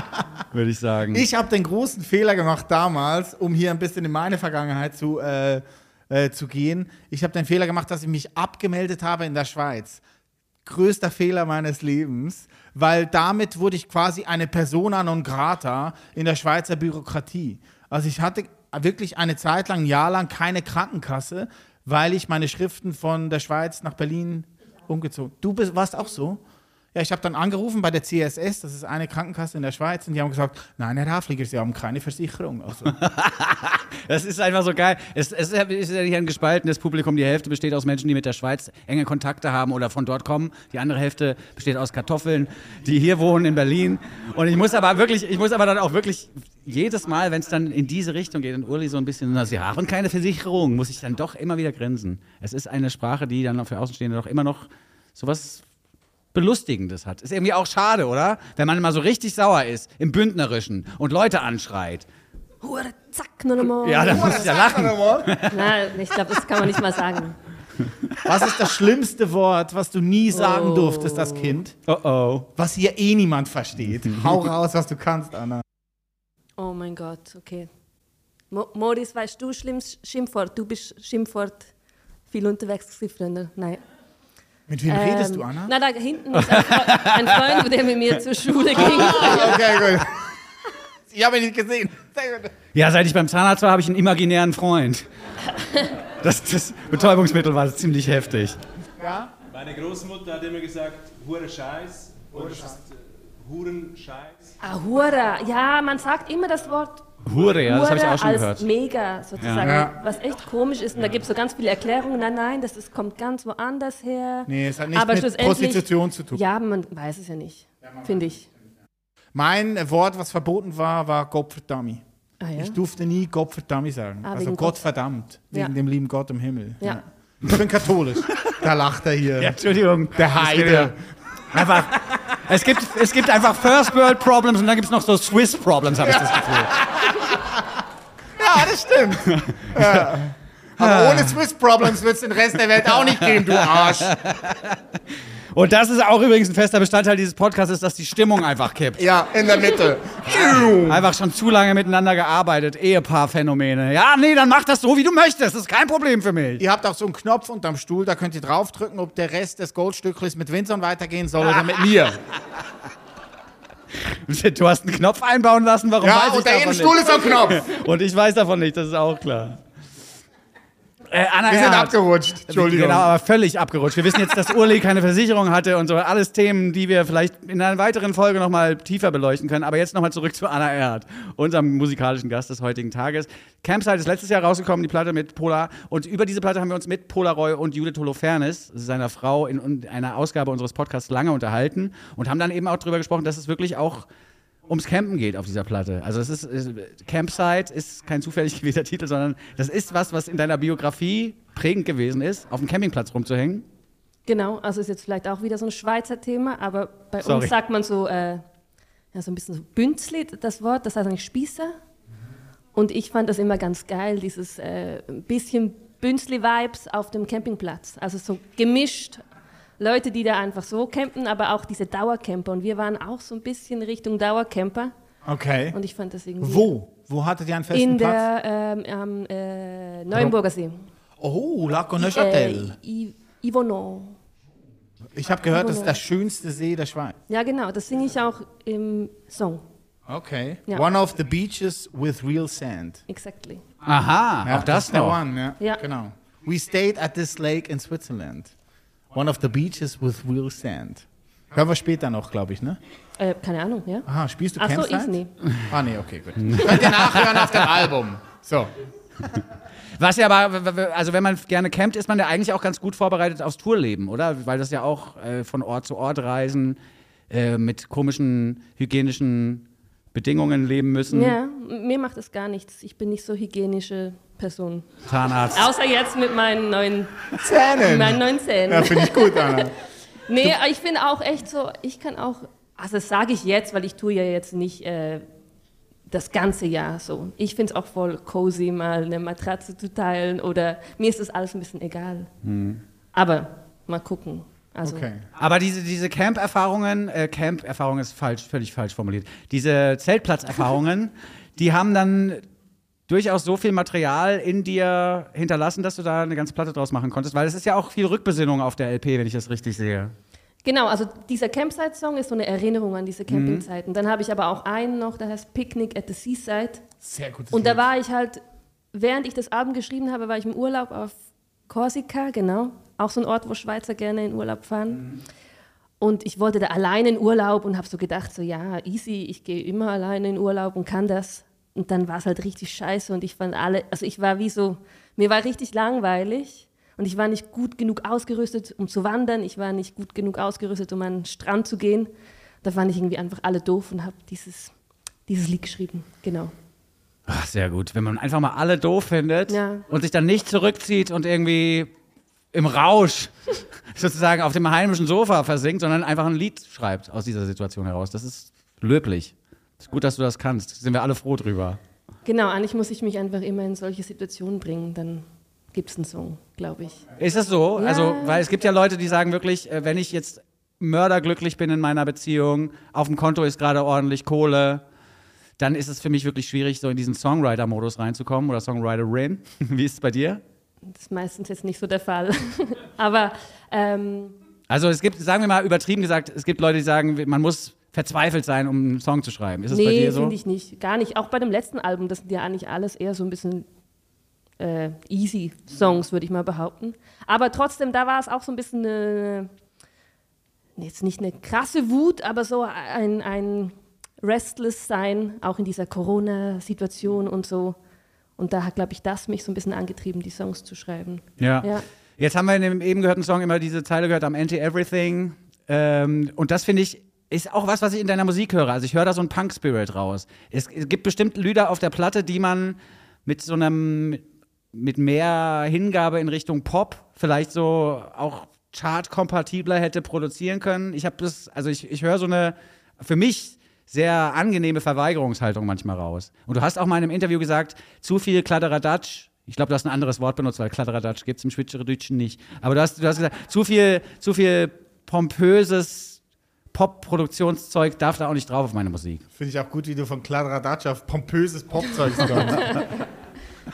Würde ich sagen. Ich habe den großen Fehler gemacht damals, um hier ein bisschen in meine Vergangenheit zu, äh, äh, zu gehen. Ich habe den Fehler gemacht, dass ich mich abgemeldet habe in der Schweiz. Größter Fehler meines Lebens, weil damit wurde ich quasi eine Persona non grata in der Schweizer Bürokratie. Also ich hatte wirklich eine Zeit lang, ein Jahr lang keine Krankenkasse, weil ich meine Schriften von der Schweiz nach Berlin umgezogen. Du bist, warst auch so? Ja, ich habe dann angerufen bei der CSS, das ist eine Krankenkasse in der Schweiz, und die haben gesagt, nein, Herr Hafliger, Sie haben keine Versicherung. Also, Das ist einfach so geil. Es, es ist ja nicht ein gespaltenes Publikum. Die Hälfte besteht aus Menschen, die mit der Schweiz enge Kontakte haben oder von dort kommen. Die andere Hälfte besteht aus Kartoffeln, die hier wohnen in Berlin. Und ich muss aber wirklich, ich muss aber dann auch wirklich jedes Mal, wenn es dann in diese Richtung geht und Uli so ein bisschen, na, sie haben keine Versicherung, muss ich dann doch immer wieder grinsen. Es ist eine Sprache, die dann für Außenstehende doch immer noch sowas Belustigendes hat. Ist irgendwie auch schade, oder? Wenn man mal so richtig sauer ist, im Bündnerischen und Leute anschreit. Hure, zack, noch einmal. Ja, dann muss ich ja lachen. Nein, ich glaube, das kann man nicht mal sagen. was ist das schlimmste Wort, was du nie sagen Oh. durftest, das Kind? Oh oh. Was hier eh niemand versteht. Hau raus, was du kannst, Anna. Oh mein Gott, okay. Mo Moritz, weißt du schlimmes Schimpfwort? Du bist Schimpfwort viel unterwegs früher. Nein. Mit wem redest du, Anna? Na, da hinten ist ein, Fre ein Freund, der mit mir zur Schule ging. Okay, gut. Ich habe ihn nicht gesehen. Sehr gut. Ja, seit ich beim Zahnarzt war, habe ich einen imaginären Freund. Das, das Betäubungsmittel war ziemlich heftig. Meine Großmutter hat immer gesagt, Hure Scheiß. Oder ist es, äh, Hurenscheiß. Ah, Hura. Ja, man sagt immer das Wort Hure, ja, das habe ich auch schon als gehört. mega sozusagen. Ja. Was echt komisch ist. Und da gibt es so ganz viele Erklärungen. Nein, nein, das ist, kommt ganz woanders her. Nee, es hat nichts Aber mit Prostitution zu tun. Ja, man weiß es ja nicht. Finde ich. Mein Wort, was verboten war, war Gottverdammi. Ah, ja? Ich durfte nie Gottverdammi sagen. Ah, also wegen Gott Gott. verdammt. Wegen Ja. dem lieben Gott im Himmel. Ja. Ich bin katholisch. da lacht er hier. Ja, Entschuldigung. Der Heide. Einfach, es, gibt, es gibt einfach First World Problems und dann gibt es noch so Swiss Problems, habe ich das Gefühl. Ja, das stimmt. ja. Aber ohne Swiss Problems wird es den Rest der Welt auch nicht geben, du Arsch. Und das ist auch übrigens ein fester Bestandteil dieses Podcasts, dass die Stimmung einfach kippt. Ja, in der Mitte. Einfach schon zu lange miteinander gearbeitet, Ehepaarphänomene. Ja, nee, dann mach das so, wie du möchtest. Das ist kein Problem für mich. Ihr habt auch so einen Knopf unterm Stuhl, da könnt ihr draufdrücken, ob der Rest des Goldstücklis mit Vincent weitergehen soll oder mit mir. Du hast einen Knopf einbauen lassen, warum Ja, weiß ich unter jedem davon Stuhl nicht? ist ein Knopf. Und ich weiß davon nicht, das ist auch klar. Äh, Anna Wir sind abgerutscht. Entschuldigung. Genau, aber völlig abgerutscht. Wir wissen jetzt, dass Urli keine Versicherung hatte und so. Alles Themen, die wir vielleicht in einer weiteren Folge nochmal tiefer beleuchten können. Aber jetzt nochmal zurück zu Anna Erhardt, unserem musikalischen Gast des heutigen Tages. Campsite ist letztes Jahr rausgekommen, die Platte mit Polar. Und über diese Platte haben wir uns mit Polaroy und Judith Holofernes, seiner Frau, in einer Ausgabe unseres Podcasts lange unterhalten und haben dann eben auch darüber gesprochen, dass es wirklich auch ums Campen geht auf dieser Platte. Also es ist, es- Campsite ist kein zufällig gewählter Titel, sondern das ist was, was in deiner Biografie prägend gewesen ist, auf dem Campingplatz rumzuhängen. Genau, also ist jetzt vielleicht auch wieder so ein Schweizer Thema, aber bei Sorry. uns sagt man so, äh, ja, so ein bisschen so Bünzli, das Wort, das heißt eigentlich Spießer. Und ich fand das immer ganz geil, dieses äh, bisschen Bünzli-Vibes auf dem Campingplatz. Also so gemischt. Leute, die da einfach so campen, aber auch diese Dauercamper. Und wir waren auch so ein bisschen Richtung Dauercamper. Okay. Und ich fand das irgendwie. Wo? Wo hattet ihr einen festen In Platz? der ähm, am äh, Neuenburger See. Oh, Lac Äh, Neuchâtel. I- Yvonneau. Ich habe gehört, das ist der schönste See der Schweiz. Ja, genau, das singe ich auch im Song. Okay. Ja. One of the beaches with real sand. Exactly. Aha, Ja, auch das ist der noch. One, ja. Ja. Genau. We stayed at this lake in Switzerland. One of the beaches with real sand. Hören wir später noch, glaube ich, ne? Äh, keine Ahnung, ja? Aha, spielst du Ach so, Campsite? ich nie. Ah, nee, okay, gut. Könnt ihr nachhören auf dem Album. So. Was ja aber, also wenn man gerne campt, ist man ja eigentlich auch ganz gut vorbereitet aufs Tourleben, oder? Weil das ja auch äh, von Ort zu Ort reisen, äh, mit komischen hygienischen Bedingungen leben müssen. Ja, mir macht es gar nichts. Ich bin nicht so hygienische Person. Zahnarzt. Außer jetzt mit meinen neuen, Zähnen. meinen neuen Zähnen. Ja, finde ich gut, Anna. Nee, aber ich finde auch echt so, ich kann auch, also das sage ich jetzt, weil ich tue ja jetzt nicht äh, das ganze Jahr so. Ich finde es auch voll cozy, mal eine Matratze zu teilen oder mir ist das alles ein bisschen egal. Aber mal gucken. Also, Okay. Aber diese, diese Camp-Erfahrungen, äh, Camp-Erfahrung ist falsch, völlig falsch formuliert. Diese Zeltplatz-Erfahrungen, die haben dann durchaus so viel Material in dir hinterlassen, dass du da eine ganze Platte draus machen konntest, weil es ist ja auch viel Rückbesinnung auf der LP, wenn ich das richtig sehe. Genau, also dieser Campsite-Song ist so eine Erinnerung an diese Campingzeiten. Dann habe ich aber auch einen noch, der heißt Picnic at the Seaside. Sehr gut. Und da war ich halt, während ich das Album geschrieben habe, war ich im Urlaub auf Korsika, genau. Auch so ein Ort, wo Schweizer gerne in Urlaub fahren. Und ich wollte da alleine in Urlaub und habe so gedacht, so ja, easy, ich gehe immer alleine in Urlaub und kann das. Und dann war es halt richtig scheiße und ich fand alle, also ich war wie so, mir war richtig langweilig und ich war nicht gut genug ausgerüstet, um zu wandern. Ich war nicht gut genug ausgerüstet, um an den Strand zu gehen. Da fand ich irgendwie einfach alle doof und habe dieses, dieses Lied geschrieben, genau. Ach, sehr gut. Wenn man einfach mal alle doof findet Ja. und sich dann nicht zurückzieht und irgendwie im Rausch sozusagen auf dem heimischen Sofa versinkt, sondern einfach ein Lied schreibt aus dieser Situation heraus. Das ist löblich. Ist gut, dass du das kannst. Sind wir alle froh drüber. Genau, eigentlich muss ich mich einfach immer in solche Situationen bringen, dann gibt es einen Song, glaube ich. Ist es so? Ja. Also, weil es gibt ja Leute, die sagen wirklich, äh, wenn ich jetzt mörderglücklich bin in meiner Beziehung, auf dem Konto ist gerade ordentlich Kohle, dann ist es für mich wirklich schwierig, so in diesen Songwriter-Modus reinzukommen oder Songwriterin. Wie ist es bei dir? Das ist meistens jetzt nicht so der Fall. Aber ähm, Also es gibt, sagen wir mal übertrieben gesagt, es gibt Leute, die sagen, man muss verzweifelt sein, um einen Song zu schreiben. Ist es bei nee, dir so? finde ich nicht. Gar nicht. Auch bei dem letzten Album, das sind ja eigentlich alles eher so ein bisschen äh, easy Songs, würde ich mal behaupten. Aber trotzdem, da war es auch so ein bisschen eine, jetzt nicht eine krasse Wut, aber so ein, ein restless Sein, auch in dieser Corona-Situation und so. Und da hat, glaube ich, das mich so ein bisschen angetrieben, die Songs zu schreiben. Ja. Ja. Jetzt haben wir in dem eben gehörten Song immer diese Zeile gehört am Anti-Everything. Ähm, und das finde ich, ist auch was, was ich in deiner Musik höre. Also ich höre da so einen Punk-Spirit raus. Es, es gibt bestimmt Lieder auf der Platte, die man mit so einem, mit mehr Hingabe in Richtung Pop vielleicht so auch chartkompatibler hätte produzieren können. Ich habe das, also ich, ich höre so eine, für mich sehr angenehme Verweigerungshaltung manchmal raus. Und du hast auch mal in einem Interview gesagt, zu viel Kladderadatsch. Ich glaube, du hast ein anderes Wort benutzt, weil Kladderadatsch gibt es im Schweizerdeutschen nicht. Aber du hast, du hast gesagt, zu viel, zu viel pompöses Pop-Produktionszeug darf da auch nicht drauf auf meine Musik. Finde ich auch gut, wie du von Kladderadatsch auf pompöses Popzeug kommst.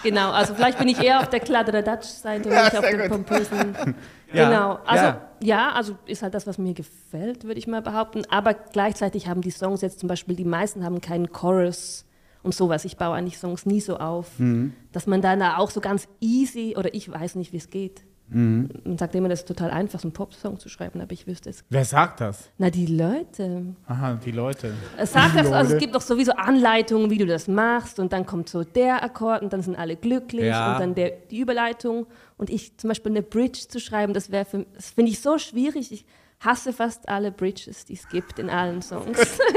Genau, also vielleicht bin ich eher auf der Kladderadatsch-Seite und Ja, nicht auf der pompösen. Ja, Genau, also ja. ja. also ist halt das, was mir gefällt, würde ich mal behaupten. Aber gleichzeitig haben die Songs jetzt zum Beispiel, die meisten haben keinen Chorus und sowas. Ich baue eigentlich Songs nie so auf, Mhm. dass man dann da auch so ganz easy, oder ich weiß nicht, wie es geht. Mhm. Man sagt immer, das ist total einfach, so einen Popsong zu schreiben, aber ich wüsste es. Wer sagt das? Na, die Leute. Aha, die Leute. Es sagt das, also es gibt doch sowieso Anleitungen, wie du das machst und dann kommt so der Akkord und dann sind alle glücklich Ja. und dann der, die Überleitung und ich zum Beispiel eine Bridge zu schreiben, das wäre für das finde ich so schwierig. Ich hasse fast alle Bridges, die es gibt in allen Songs.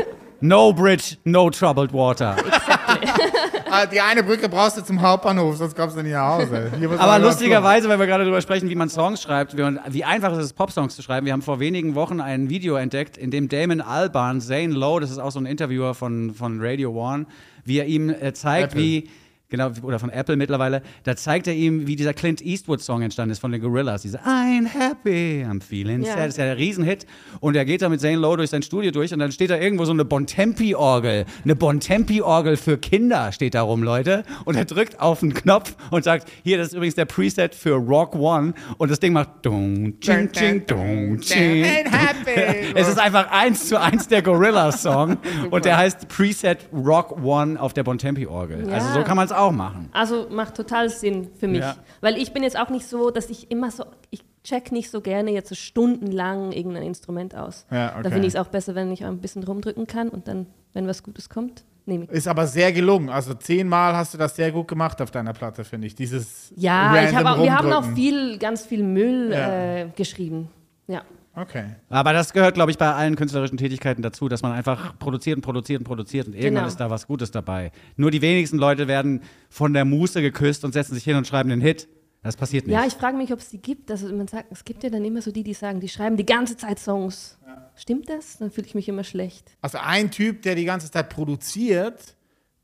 No bridge, no troubled water. Ah, die eine Brücke brauchst du zum Hauptbahnhof, sonst kommst du nicht nach Hause. Aber lustigerweise, weil wir gerade darüber sprechen, wie man Songs schreibt, wie, einfach es ist, Popsongs zu schreiben. Wir haben vor wenigen Wochen ein Video entdeckt, in dem Damon Albarn, Zane Lowe, das ist auch so ein Interviewer von, von Radio One, wie er ihm äh, zeigt, Apple. wie genau, oder von Apple mittlerweile, da zeigt er ihm, wie dieser Clint Eastwood-Song entstanden ist von den Gorillas. Diese I'm happy, I'm feeling Ja. sad. Das ist ja ein Riesenhit. Und er geht da mit Zane Lowe durch sein Studio durch und dann steht da irgendwo so eine Bontempi-Orgel. Eine Bontempi-Orgel für Kinder steht da rum, Leute. Und er drückt auf den Knopf und sagt, hier, das ist übrigens der Preset für Rock One. Und das Ding macht dung, ching, ching, dung, ching. Es ist einfach eins zu eins der Gorilla-Song. und der heißt Preset Rock One auf der Bontempi-Orgel. Ja. Also so kann man es auch machen. Also macht total Sinn für mich. Ja. Weil ich bin jetzt auch nicht so, dass ich immer so, ich check nicht so gerne jetzt so stundenlang irgendein Instrument aus. Ja, okay. Da finde ich es auch besser, wenn ich ein bisschen rumdrücken kann und dann, wenn was Gutes kommt, nehme ich. Ist aber sehr gelungen. Also zehnmal hast du das sehr gut gemacht auf deiner Platte, finde ich. Dieses Ja, ich hab auch, wir haben auch viel, ganz viel Müll Ja. äh, geschrieben. Ja. Okay. Aber das gehört, glaube ich, bei allen künstlerischen Tätigkeiten dazu, dass man einfach produziert und produziert und produziert und irgendwann Genau. ist da was Gutes dabei. Nur die wenigsten Leute werden von der Muße geküsst und setzen sich hin und schreiben den Hit. Das passiert nicht. Ja, ich frage mich, ob es die gibt. Also man sagt, es gibt ja dann immer so die, die sagen, die schreiben die ganze Zeit Songs. Stimmt das? Dann fühle ich mich immer schlecht. Also ein Typ, der die ganze Zeit produziert,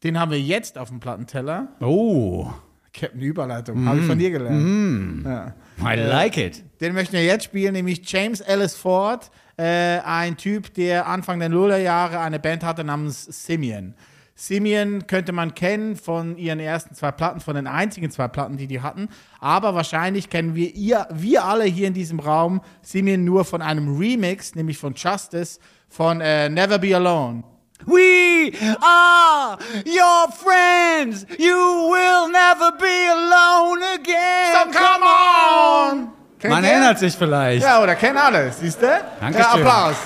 den haben wir jetzt auf dem Plattenteller. oh, Captain Überleitung, habe ich von dir gelernt. Ja. I like it. Den möchten wir jetzt spielen, nämlich James Ellis Ford, äh, ein Typ, der Anfang der Nullerjahre eine Band hatte namens Simeon. Simeon könnte man kennen von ihren ersten zwei Platten, von den einzigen zwei Platten, die die hatten. Aber wahrscheinlich kennen wir, ihr, wir alle hier in diesem Raum Simeon nur von einem Remix, nämlich von Justice, von äh, Never Be Alone. We are your friends. You will never be alone again. So come on! Kennt Man erinnert sich vielleicht. Ja, oder kennen alle, siehst du? Dankeschön. Ja, Applaus.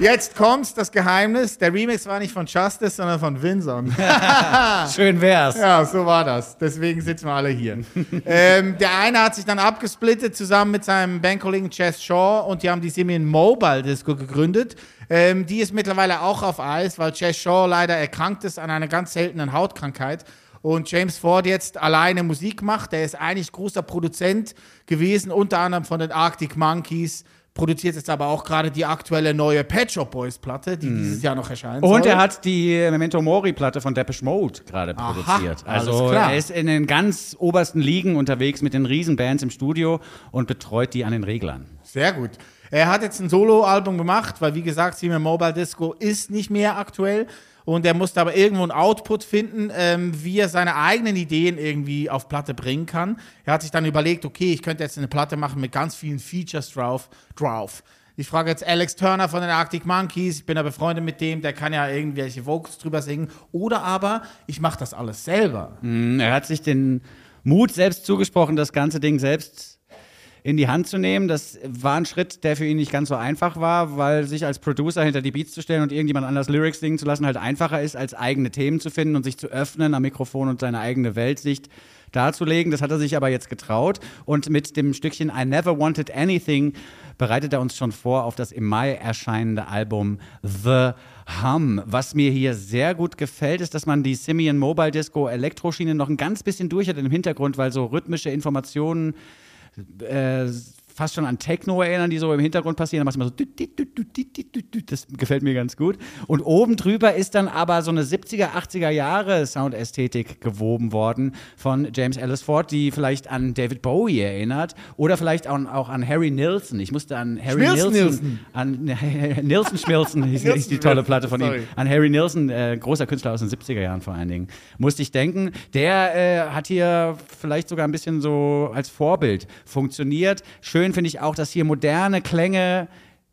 Jetzt kommt das Geheimnis. Der Remix war nicht von Justice, sondern von Vinson. Schön wär's. Ja, so war das. Deswegen sitzen wir alle hier. ähm, der eine hat sich dann abgesplittet zusammen mit seinem Bandkollegen Chess Shaw und die haben die Simeon Mobile Disco gegründet. Ähm, die ist mittlerweile auch auf Eis, weil Chess Shaw leider erkrankt ist an einer ganz seltenen Hautkrankheit. Und James Ford jetzt alleine Musik macht. Der ist eigentlich großer Produzent gewesen, unter anderem von den Arctic Monkeys. Produziert jetzt aber auch gerade die aktuelle neue Pet Shop Boys Platte, die dieses Jahr noch erscheinen Und soll. er hat die Memento Mori Platte von Depeche Mode gerade produziert. alles Also klar. er ist in den ganz obersten Ligen unterwegs mit den Riesenbands im Studio und betreut die an den Reglern. Sehr gut. Er hat jetzt ein Solo-Album gemacht, weil wie gesagt, Simon Mobile Disco ist nicht mehr aktuell. Und er musste aber irgendwo einen Output finden, ähm, wie er seine eigenen Ideen irgendwie auf Platte bringen kann. Er hat sich dann überlegt, okay, ich könnte jetzt eine Platte machen mit ganz vielen Features drauf. drauf. Ich frage jetzt Alex Turner von den Arctic Monkeys, ich bin ja befreundet mit dem, der kann ja irgendwelche Vocals drüber singen. Oder aber ich mache das alles selber. Mm, Er hat sich den Mut selbst zugesprochen, das ganze Ding selbst in die Hand zu nehmen. Das war ein Schritt, der für ihn nicht ganz so einfach war, weil sich als Producer hinter die Beats zu stellen und irgendjemand anders Lyrics singen zu lassen halt einfacher ist, als eigene Themen zu finden und sich zu öffnen am Mikrofon und seine eigene Weltsicht darzulegen. Das hat er sich aber jetzt getraut und mit dem Stückchen I Never Wanted Anything bereitet er uns schon vor auf das im Mai erscheinende Album The Hum. Was mir hier sehr gut gefällt, ist, dass man die Simeon Mobile Disco Elektroschiene noch ein ganz bisschen durch hat im Hintergrund, weil so rhythmische Informationen as fast schon an Techno erinnern, die so im Hintergrund passieren. Dann machst du immer so. Das gefällt mir ganz gut. Und oben drüber ist dann aber so eine 70er, 80er Jahre Soundästhetik gewoben worden von James Ellis Ford, die vielleicht an David Bowie erinnert oder vielleicht auch, auch an Harry Nilsson. Ich musste an Harry Schmilzen Nilsson, an Nilsson Schmilzen hieß, hieß die tolle Platte von ihm. Sorry. An Harry Nilsson, äh, großer Künstler aus den 70er Jahren vor allen Dingen, musste ich denken. Der äh, hat hier vielleicht sogar ein bisschen so als Vorbild funktioniert. Schön finde ich auch, dass hier moderne Klänge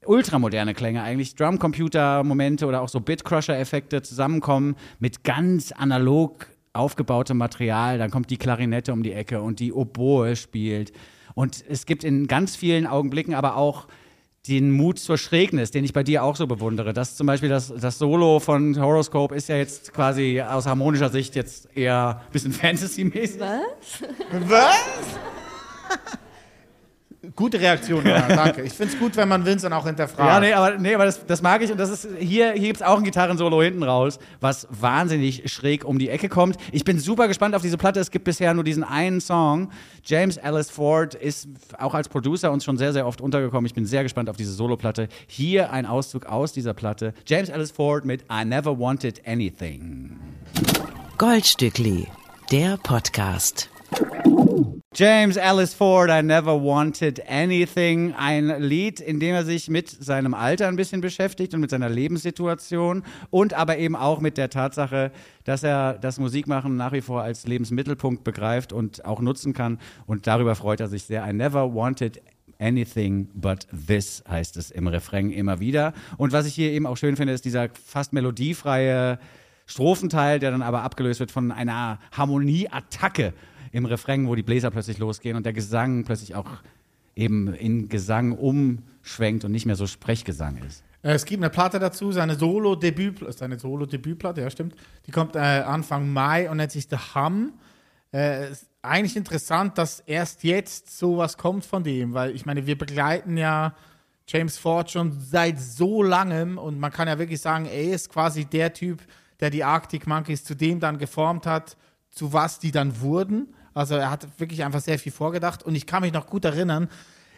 ultramoderne Klänge, eigentlich Drumcomputer-Momente oder auch so Bitcrusher-Effekte zusammenkommen mit ganz analog aufgebautem Material. Dann kommt die Klarinette um die Ecke und die Oboe spielt. Und es gibt in ganz vielen Augenblicken aber auch den Mut zur Schrägnis, den ich bei dir auch so bewundere. Das zum Beispiel das, das Solo von Horoscope ist ja jetzt quasi aus harmonischer Sicht jetzt eher ein bisschen Fantasy-mäßig. Was? Was? Gute Reaktion, ja, danke. Ich finde es gut, wenn man Vincent auch hinterfragt. Ja, nee, aber, nee, aber das, das mag ich. Und das ist, hier, hier gibt es auch ein Gitarrensolo hinten raus, was wahnsinnig schräg um die Ecke kommt. Ich bin super gespannt auf diese Platte. Es gibt bisher nur diesen einen Song. James Ellis Ford ist auch als Producer uns schon sehr, sehr oft untergekommen. Ich bin sehr gespannt auf diese Soloplatte. Hier ein Auszug aus dieser Platte. James Ellis Ford mit I Never Wanted Anything. Goldstückli, der Podcast. James Ellis Ford, I Never Wanted Anything. Ein Lied, in dem er sich mit seinem Alter ein bisschen beschäftigt und mit seiner Lebenssituation und aber eben auch mit der Tatsache, dass er das Musikmachen nach wie vor als Lebensmittelpunkt begreift und auch nutzen kann. Und darüber freut er sich sehr. I Never Wanted Anything but this heißt es im Refrain immer wieder. Und was ich hier eben auch schön finde, ist dieser fast melodiefreie Strophenteil, der dann aber abgelöst wird von einer Harmonieattacke im Refrain, wo die Bläser plötzlich losgehen und der Gesang plötzlich auch eben in Gesang umschwenkt und nicht mehr so Sprechgesang ist. Äh, Es gibt eine Platte dazu, seine Solo-Debüt, seine Solo-Debütplatte, ja stimmt. Die kommt äh, Anfang Mai und nennt sich The Hum. Äh, ist eigentlich interessant, dass erst jetzt sowas kommt von dem, weil ich meine, wir begleiten ja James Ford schon seit so langem und man kann ja wirklich sagen, er ist quasi der Typ, der die Arctic Monkeys zu dem dann geformt hat, zu was die dann wurden. Also er hat wirklich einfach sehr viel vorgedacht und ich kann mich noch gut erinnern,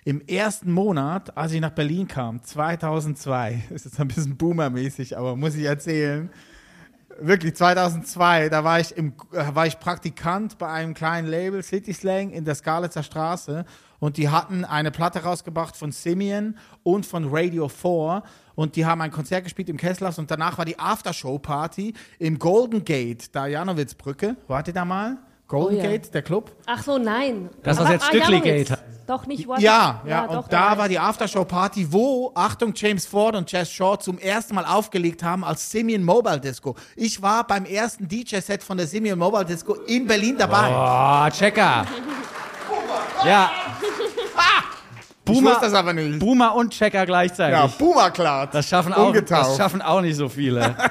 im ersten Monat, als ich nach Berlin kam, 2002, ist jetzt ein bisschen boomermäßig, aber muss ich erzählen, wirklich 2002, da war ich, im, äh, war ich Praktikant bei einem kleinen Label, City Slang, in der Skalitzer Straße und die hatten eine Platte rausgebracht von Simeon und von Radio 4 und die haben ein Konzert gespielt im Kesselhaus und danach war die Aftershow-Party im Golden Gate, da Janowitzbrücke. Wart ihr da mal? Golden Oh ja. Gate, der Club? Ach so, nein. Das, was Aber- jetzt ah, Stückli. Gate heißt. Doch nicht Water. Ja, ja, und doch, da weiß war die Aftershow-Party, wo, Achtung, James Ford und Jazz Shaw zum ersten Mal aufgelegt haben als Simeon Mobile Disco. Ich war beim ersten DJ-Set von der Simeon Mobile Disco in Berlin dabei. Oh, Checker. Ja. Ich Boomer, wusste das aber nicht. Boomer und Checker gleichzeitig. Ja, Boomer klar. Das schaffen, auch, das schaffen auch nicht so viele.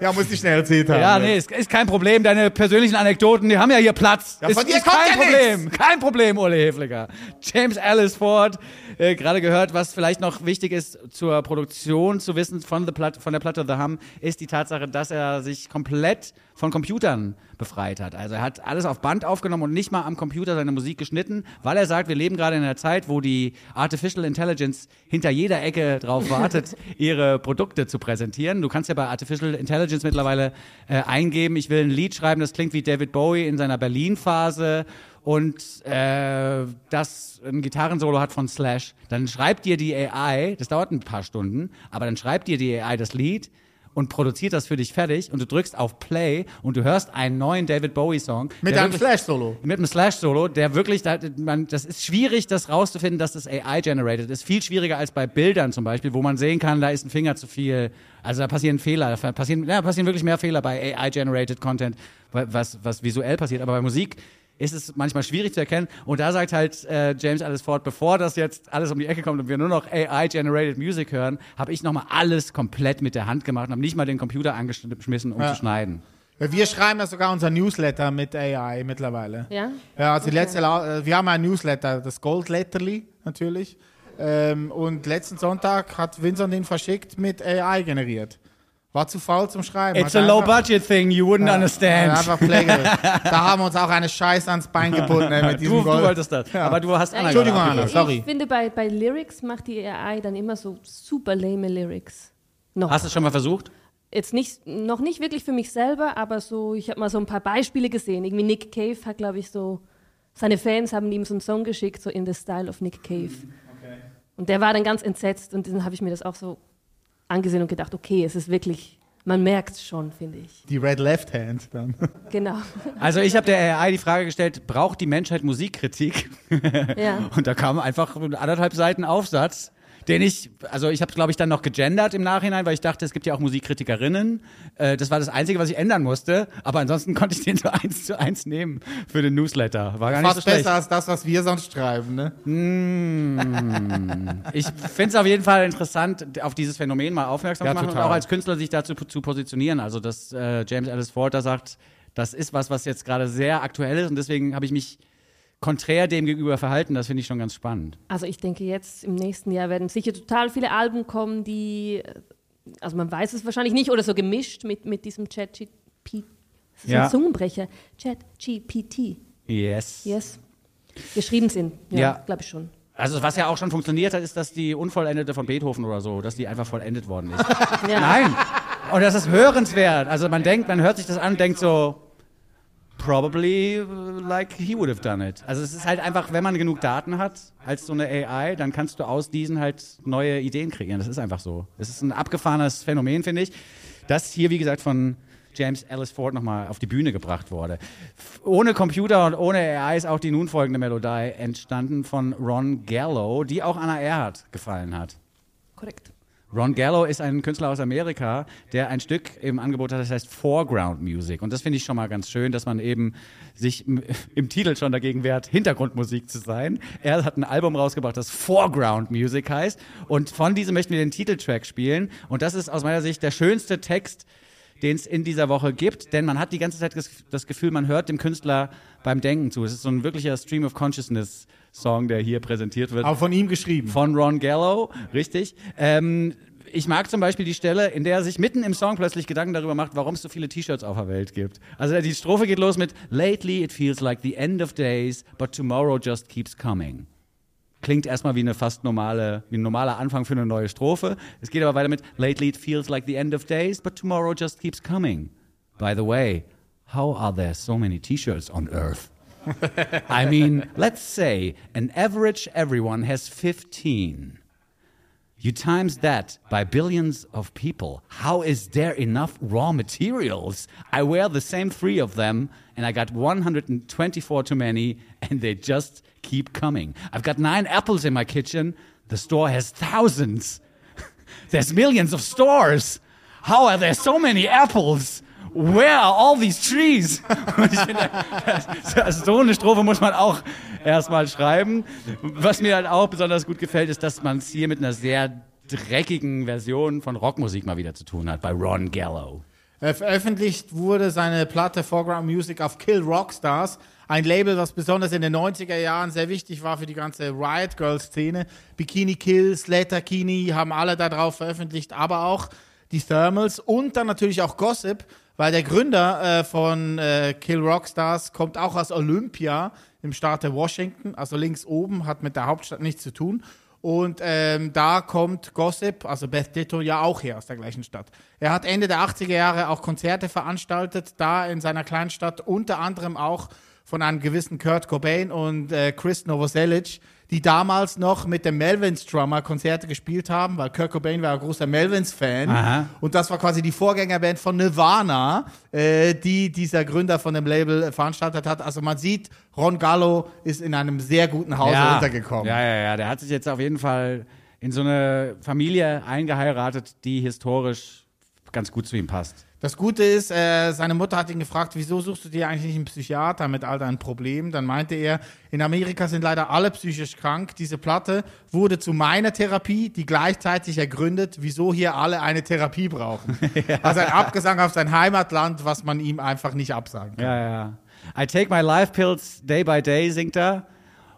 Ja, muss ich schnell erzählt haben. Ja, nee, ist, ist kein Problem. Deine persönlichen Anekdoten, die haben ja hier Platz. Ja, ist, von dir ist kommt kein ja Problem. Kein Problem, Ole Hefliger. James Ellis Ford, äh, gerade gehört, was vielleicht noch wichtig ist zur Produktion zu wissen von, the Platte, von der Platte The Hum, ist die Tatsache, dass er sich komplett von Computern befreit hat. Also er hat alles auf Band aufgenommen und nicht mal am Computer seine Musik geschnitten, weil er sagt, wir leben gerade in einer Zeit, wo die Artificial Intelligence hinter jeder Ecke drauf wartet, ihre Produkte zu präsentieren. Du kannst ja bei Artificial Intelligence mittlerweile äh, eingeben, ich will ein Lied schreiben, das klingt wie David Bowie in seiner Berlin-Phase und äh, das ein Gitarrensolo hat von Slash, dann schreibt dir die AI, das dauert ein paar Stunden, aber dann schreibt dir die AI das Lied und produziert das für dich fertig und du drückst auf Play und du hörst einen neuen David Bowie Song. Mit einem wirklich- Flash-Solo. mit einem Slash-Solo, der wirklich, da, man, das ist schwierig, das rauszufinden, dass das AI-generated ist. Viel schwieriger als bei Bildern zum Beispiel, wo man sehen kann, da ist ein Finger zu viel. Also da passieren Fehler, da passieren, ja, passieren wirklich mehr Fehler bei AI-generated Content, was, was visuell passiert. Aber bei Musik ist es manchmal schwierig zu erkennen. Und da sagt halt äh, James Ellis Ford, bevor das jetzt alles um die Ecke kommt und wir nur noch AI-generated Music hören, habe ich nochmal alles komplett mit der Hand gemacht und habe nicht mal den Computer angeschmissen, um Ja. zu schneiden. Wir schreiben ja sogar unser Newsletter mit AI mittlerweile. Ja? Ja, also die letzte, äh, wir haben ein Newsletter, das Goldletterli natürlich. Ähm, und letzten Sonntag hat Vincent den verschickt mit AI generiert. War zu faul zum Schreiben. It's Hat a einfach- low-budget thing, you wouldn't Ja, understand. einfach Pflege. da haben wir uns auch eine Scheiße ans Bein gebunden ey, mit diesem Du, du Gold. wolltest das. Aber du hast Anna Entschuldigung, Anna. sorry. Ich finde, bei, bei Lyrics macht die AI dann immer so super lame Lyrics. Noch. Hast du es schon mal versucht? Jetzt nicht, noch nicht wirklich für mich selber, aber so, ich habe mal so ein paar Beispiele gesehen. Irgendwie Nick Cave hat, glaube ich, so, seine Fans haben ihm so einen Song geschickt, so in the style of Nick Cave. Und der war dann ganz entsetzt und dann habe ich mir das auch so angesehen und gedacht, okay, es ist wirklich, man merkt es schon, finde ich. Die Red Left Hand dann. Genau. Also ich habe der AI die Frage gestellt, braucht die Menschheit Musikkritik? ja. Und da kam einfach ein anderthalb Seiten Aufsatz, den ich, also ich habe glaube ich dann noch gegendert im Nachhinein, weil ich dachte, es gibt ja auch Musikkritikerinnen. Äh, das war das Einzige, was ich ändern musste. Aber ansonsten konnte ich den so eins zu eins nehmen für den Newsletter. War gar nicht so Fast schlecht. besser als das, was wir sonst schreiben, ne? Ich finde es auf jeden Fall interessant, auf dieses Phänomen mal aufmerksam Ja, zu machen total. und auch als Künstler sich dazu zu positionieren. Also, dass äh, James Ellis Ford da sagt, das ist was, was jetzt gerade sehr aktuell ist und deswegen habe ich mich konträr dem gegenüber verhalten, das finde ich schon ganz spannend. Also ich denke, jetzt im nächsten Jahr werden sicher total viele Alben kommen, die, also man weiß es wahrscheinlich nicht, oder so gemischt mit, mit diesem ChatGPT. Das ist Ja. ein Zungenbrecher. ChatGPT. Yes. Yes. Geschrieben sind. Ja, Ja. glaube ich schon. Also was ja auch schon funktioniert hat, ist, dass die Unvollendete von Beethoven oder so, dass die einfach vollendet worden ist. Ja. Nein. Und das ist hörenswert. Also man denkt, man hört sich das an und denkt so, probably like he would have done it. Also es ist halt einfach, wenn man genug Daten hat als so eine AI, dann kannst du aus diesen halt neue Ideen kreieren. Das ist einfach so. Es ist ein abgefahrenes Phänomen, finde ich. Das hier, wie gesagt, von James Ellis Ford nochmal auf die Bühne gebracht wurde. Ohne Computer und ohne AI ist auch die nun folgende Melodie entstanden von Ron Gallo, die auch Anna Erhardt gefallen hat. Korrekt. Ron Gallo ist ein Künstler aus Amerika, der ein Stück im Angebot hat, das heißt Foreground Music. Und das finde ich schon mal ganz schön, dass man eben sich im, Titel schon dagegen wehrt, Hintergrundmusik zu sein. Er hat ein Album rausgebracht, das Foreground Music heißt. Und von diesem möchten wir den Titeltrack spielen. Und das ist aus meiner Sicht der schönste Text, den es in dieser Woche gibt, denn man hat die ganze Zeit das Gefühl, man hört dem Künstler beim Denken zu. Es ist so ein wirklicher Stream of Consciousness Song, der hier präsentiert wird. Aber von ihm geschrieben. Von Ron Gallo, richtig. Ähm, ich mag zum Beispiel die Stelle, in der er sich mitten im Song plötzlich Gedanken darüber macht, warum es so viele T-Shirts auf der Welt gibt. Also die Strophe geht los mit Lately it feels like the end of days, but tomorrow just keeps coming. Klingt erstmal wie eine fast normale, wie ein normaler Anfang für eine neue Strophe. Es geht aber weiter mit Lately it feels like the end of days, but tomorrow just keeps coming. By the way, how are there so many T-Shirts on Earth? I mean, let's say an average everyone has 15. You times that by billions of people. How is there enough raw materials? I wear the same three of them, and I got 124 too many, and they just keep coming. I've got nine apples in my kitchen. The store has thousands. There's millions of stores. How are there so many apples? Where are all these trees? Und ich finde, das- so eine Strophe muss man auch erstmal schreiben. Was mir halt auch besonders gut gefällt, ist, dass man es hier mit einer sehr dreckigen Version von Rockmusik mal wieder zu tun hat, bei Ron Gallo. Veröffentlicht wurde seine Platte Foreground Music auf Kill Rockstars, ein Label, was besonders in den 90er Jahren sehr wichtig war für die ganze Riot Girl Szene. Bikini Kill, Slater Kini haben alle da drauf veröffentlicht, aber auch die Thermals und dann natürlich auch Gossip, weil der Gründer äh, von äh, Kill Rockstars kommt auch aus Olympia im Staate Washington, also links oben, hat mit der Hauptstadt nichts zu tun. Und ähm, da kommt Gossip, also Beth Ditto, ja auch her aus der gleichen Stadt. Er hat Ende der 80er Jahre auch Konzerte veranstaltet, da in seiner Kleinstadt, unter anderem auch von einem gewissen Kurt Cobain und äh, Chris Novoselic, die damals noch mit dem Melvins-Drummer Konzerte gespielt haben, weil Kurt Cobain war ein großer Melvins-Fan. Aha. Und das war quasi die Vorgängerband von Nirvana, äh, die dieser Gründer von dem Label äh, veranstaltet hat. Also man sieht, Ron Gallo ist in einem sehr guten Hause untergekommen. Ja, ja, ja. Der hat sich jetzt auf jeden Fall in so eine Familie eingeheiratet, die historisch ganz gut zu ihm passt. Das Gute ist, äh, seine Mutter hat ihn gefragt, wieso suchst du dir eigentlich nicht einen Psychiater mit all deinen Problemen? Dann meinte er, in Amerika sind leider alle psychisch krank. Diese Platte wurde zu meiner Therapie, die gleichzeitig ergründet, wieso hier alle eine Therapie brauchen. Also ein Abgesang auf sein Heimatland, was man ihm einfach nicht absagen kann. Ja, ja. I take my life pills day by day, singt er.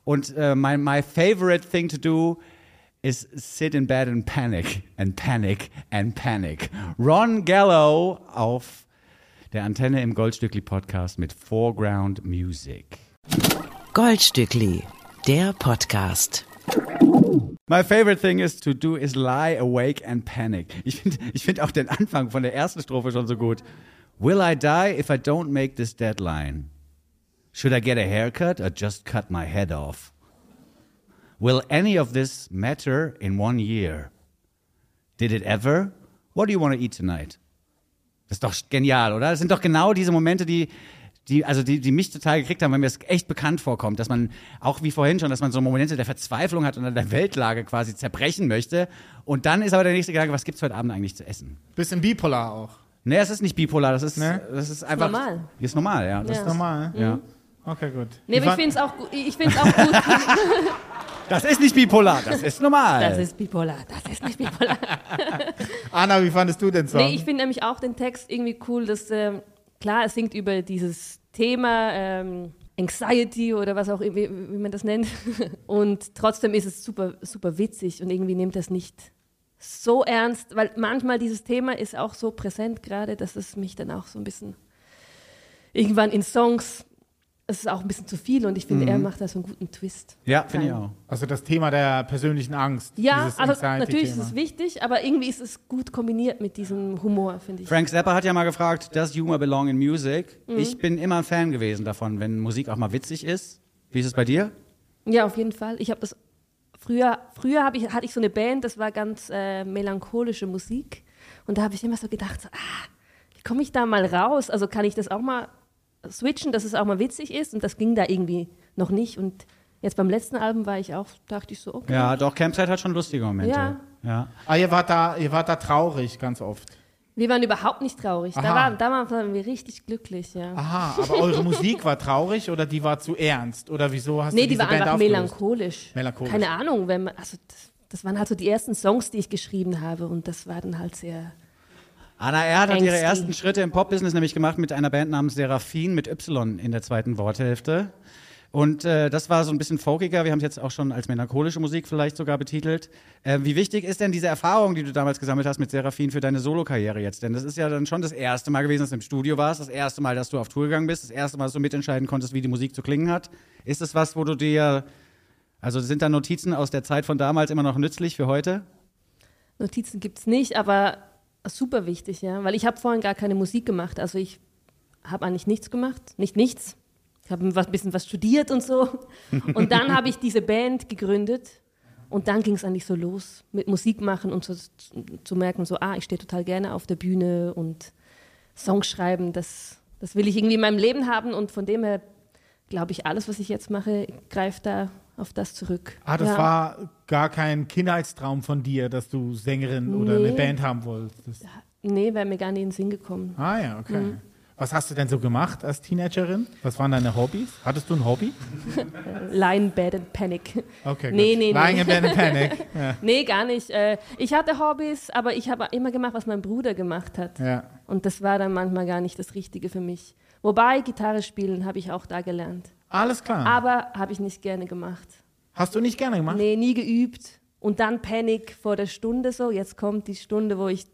Und äh, my, my favorite thing to do is sit in bed and panic and panic and panic. Ron Gallo auf der Antenne im Goldstückli Podcast mit Foreground Music. Goldstückli, der Podcast. My favorite thing is to do is lie awake and panic. Ich finde ich find auch den Anfang von der ersten Strophe schon so gut. Will I die if I don't make this deadline? Should I get a haircut or just cut my head off? Will any of this matter in one year? Did it ever? What do you want to eat tonight? Das ist doch genial, oder? Das sind doch genau diese Momente, die, die, also die, die mich total gekriegt haben, weil mir das echt bekannt vorkommt, dass man, auch wie vorhin schon, dass man so Momente der Verzweiflung hat und an der Weltlage quasi zerbrechen möchte. Und dann ist aber der nächste Gedanke, was gibt's heute Abend eigentlich zu essen? Bisschen bipolar auch. Nee, es ist nicht bipolar, das ist, Nee? das ist einfach. normal. Ist normal, ja. Das, Ja. Normal. ne? ja. Okay, gut. Nee, aber ich finde es auch, gu- ich find's auch gut. das ist nicht bipolar, das ist normal. Das ist bipolar, das ist nicht bipolar. Anna, wie fandest du den Song? Nee, ich finde nämlich auch den Text irgendwie cool, dass, ähm, klar, es singt über dieses Thema, ähm, Anxiety oder was auch wie, wie man das nennt. Und trotzdem ist es super, super witzig und irgendwie nimmt das nicht so ernst, weil manchmal dieses Thema ist auch so präsent gerade, dass es mich dann auch so ein bisschen irgendwann in Songs, es ist auch ein bisschen zu viel und ich finde, er macht da so einen guten Twist. Ja, finde ich auch. Also das Thema der persönlichen Angst. Ja, also natürlich ist Anxiety-Thema. es wichtig, aber irgendwie ist es gut kombiniert mit diesem Humor, finde ich. Frank Zappa hat ja mal gefragt, does humor belong in music? Mhm. Ich bin immer ein Fan gewesen davon, wenn Musik auch mal witzig ist. Wie ist es bei dir? Ja, auf jeden Fall. Ich habe das früher, früher ich, hatte ich so eine Band, das war ganz äh, melancholische Musik. Und da habe ich immer so gedacht, so, ah, wie komme ich da mal raus? Also kann ich das auch mal switchen, dass es auch mal witzig ist? Und das ging da irgendwie noch nicht. Und jetzt beim letzten Album war ich auch, dachte ich so, okay. Ja, doch, Campsite hat schon lustige Momente. Ja. ja. Ah, ihr wart, da, ihr wart da traurig ganz oft. Wir waren überhaupt nicht traurig. Da waren, da waren wir richtig glücklich, ja. Aha, aber eure Musik war traurig oder die war zu ernst? Oder wieso hast Nee, du die diese war Band einfach aufgelöst? melancholisch. Melancholisch. Keine Ahnung, wenn man, also das, das waren halt so die ersten Songs, die ich geschrieben habe und das war dann halt sehr. Anna Erd hat ihre ersten Schritte im Pop-Business nämlich gemacht mit einer Band namens Seraphin mit Y in der zweiten Worthälfte. Und äh, das war so ein bisschen folkiger. Wir haben es jetzt auch schon als melancholische Musik vielleicht sogar betitelt. Äh, wie wichtig ist denn diese Erfahrung, die du damals gesammelt hast mit Seraphin für deine Solokarriere jetzt? Denn das ist ja dann schon das erste Mal gewesen, dass du im Studio warst, das erste Mal, dass du auf Tour gegangen bist, das erste Mal, dass du mitentscheiden konntest, wie die Musik zu klingen hat. Ist es was, wo du dir, also sind da Notizen aus der Zeit von damals immer noch nützlich für heute? Notizen gibt es nicht, aber super wichtig, ja. Weil ich habe vorhin gar keine Musik gemacht. Also ich habe eigentlich nichts gemacht, nicht nichts. Ich habe ein bisschen was studiert und so. Und dann habe ich diese Band gegründet. Und dann ging es eigentlich so los mit Musik machen und so, zu merken, so, ah, ich stehe total gerne auf der Bühne und Songs schreiben, das, das will ich irgendwie in meinem Leben haben. Und von dem her glaube ich, alles, was ich jetzt mache, greift da auf das zurück. Ah, das ja. war gar kein Kindheitstraum von dir, dass du Sängerin oder eine Nee. Band haben wolltest. Nee, wäre mir gar nicht in den Sinn gekommen. Ah ja, okay. Mhm. Was hast du denn so gemacht als Teenagerin? Was waren deine Hobbys? Hattest du ein Hobby? Line, Bad and Panic. Okay, Nee, gut. nee, Lying nee. in Bed and Panic. Ja. Nee, gar nicht. Äh, Ich hatte Hobbys, aber ich habe immer gemacht, was mein Bruder gemacht hat. ja. Und das war dann manchmal gar nicht das Richtige für mich. Wobei, Gitarre spielen habe ich auch da gelernt. Alles klar. Aber habe ich nicht gerne gemacht. Hast du nicht gerne gemacht? Nee, nie geübt. Und dann Panik vor der Stunde so. Jetzt kommt die Stunde, wo ich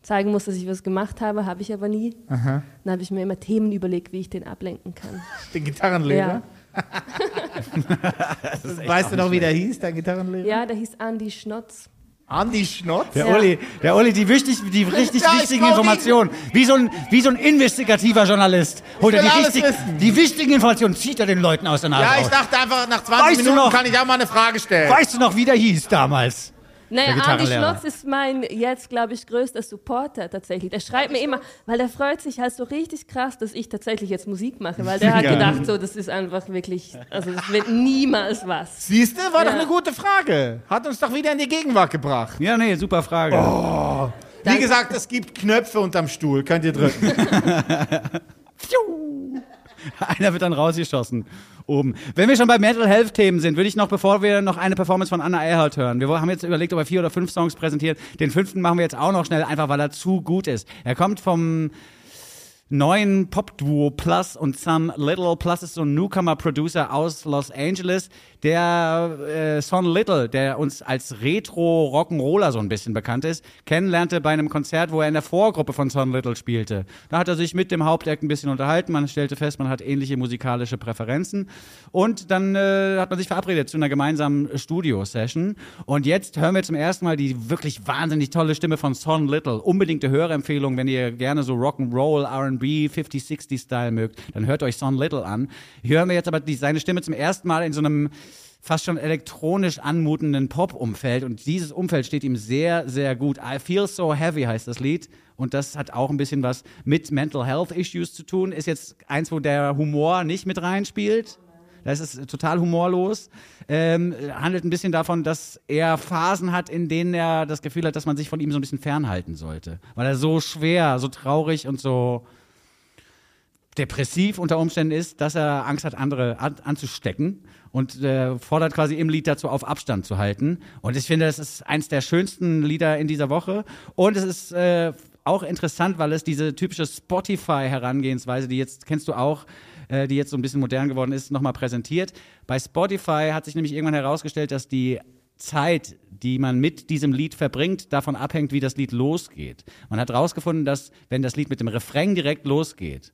zeigen muss, dass ich was gemacht habe. Habe ich aber nie. Aha. Dann habe ich mir immer Themen überlegt, wie ich den ablenken kann. Den Gitarrenlehrer? Ja, Weißt du noch, wie der hieß, dein Gitarrenlehrer? ja der hieß Andy Schnotz. Andi Schnotz? Der Ja. Uli, der Uli, die, wichtig, die richtig Ja, ich wichtigen Informationen. Wie so, ein, wie so ein investigativer Journalist. Holt er die, richtig, die wichtigen Informationen, zieht er den Leuten aus der Nase Ja, ich dachte einfach, nach 20 Weißt Minuten noch- kann ich auch mal eine Frage stellen. Weißt du noch, wie der hieß damals? Naja, Andi. Schlotz ist mein jetzt, glaube ich, größter Supporter tatsächlich. Der schreibt mir immer, weil der freut sich halt so richtig krass, dass ich tatsächlich jetzt Musik mache, weil der hat gedacht, so, das ist einfach wirklich, also das wird niemals was. Siehst du, war doch Ja. eine gute Frage. Hat uns doch wieder in die Gegenwart gebracht. Ja, nee, super Frage. Wie Danke. gesagt, es gibt Knöpfe unterm Stuhl. Könnt ihr drücken. Einer wird dann rausgeschossen. Oben. Wenn wir schon bei Mental Health Themen sind, würde ich noch, bevor wir noch eine Performance von Anna Erhardt hören. Wir haben jetzt überlegt, ob er vier oder fünf Songs präsentiert. Den fünften machen wir jetzt auch noch schnell, einfach weil er zu gut ist. Er kommt vom neuen Pop-Duo Plus und Some Little. Plus ist so ein Newcomer-Producer aus Los Angeles. Der äh, Son Little, der uns als Retro-Rock'n'Roller so ein bisschen bekannt ist, kennenlernte bei einem Konzert, wo er in der Vorgruppe von Son Little spielte. Da hat er sich mit dem Hauptact ein bisschen unterhalten. Man stellte fest, man hat ähnliche musikalische Präferenzen. Und dann äh, hat man sich verabredet zu einer gemeinsamen Studio-Session. Und jetzt hören wir zum ersten Mal die wirklich wahnsinnig tolle Stimme von Son Little. Unbedingte Hörempfehlung, wenn ihr gerne so Rock'n'Roll, R&B, 50-60-Style mögt, dann hört euch Son Little an. Hier hören wir jetzt aber die, seine Stimme zum ersten Mal in so einem fast schon elektronisch anmutenden Pop-Umfeld. Und dieses Umfeld steht ihm sehr, sehr gut. I Feel So Heavy heißt das Lied. Und das hat auch ein bisschen was mit Mental Health Issues zu tun. Ist jetzt eins, wo der Humor nicht mit reinspielt. Das ist total humorlos. Ähm, handelt ein bisschen davon, dass er Phasen hat, in denen er das Gefühl hat, dass man sich von ihm so ein bisschen fernhalten sollte. Weil er so schwer, so traurig und so depressiv unter Umständen ist, dass er Angst hat, andere an, anzustecken und äh, fordert quasi im Lied dazu auf, Abstand zu halten. Und ich finde, das ist eins der schönsten Lieder in dieser Woche. Und es ist äh, auch interessant, weil es diese typische Spotify-Herangehensweise, die jetzt kennst du auch, äh, die jetzt so ein bisschen modern geworden ist, nochmal präsentiert. Bei Spotify hat sich nämlich irgendwann herausgestellt, dass die Zeit, die man mit diesem Lied verbringt, davon abhängt, wie das Lied losgeht. Man hat herausgefunden, dass wenn das Lied mit dem Refrain direkt losgeht,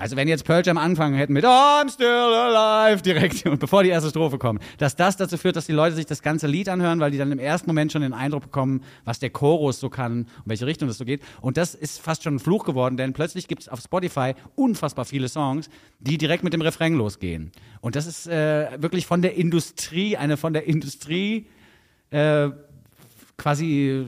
also wenn jetzt Pearl Jam angefangen hätten mit I'm still alive direkt und bevor die erste Strophe kommt, dass das dazu führt, dass die Leute sich das ganze Lied anhören, weil die dann im ersten Moment schon den Eindruck bekommen, was der Chorus so kann und welche Richtung das so geht. Und das ist fast schon ein Fluch geworden, denn plötzlich gibt es auf Spotify unfassbar viele Songs, die direkt mit dem Refrain losgehen. Und das ist äh, wirklich von der Industrie, eine von der Industrie äh, quasi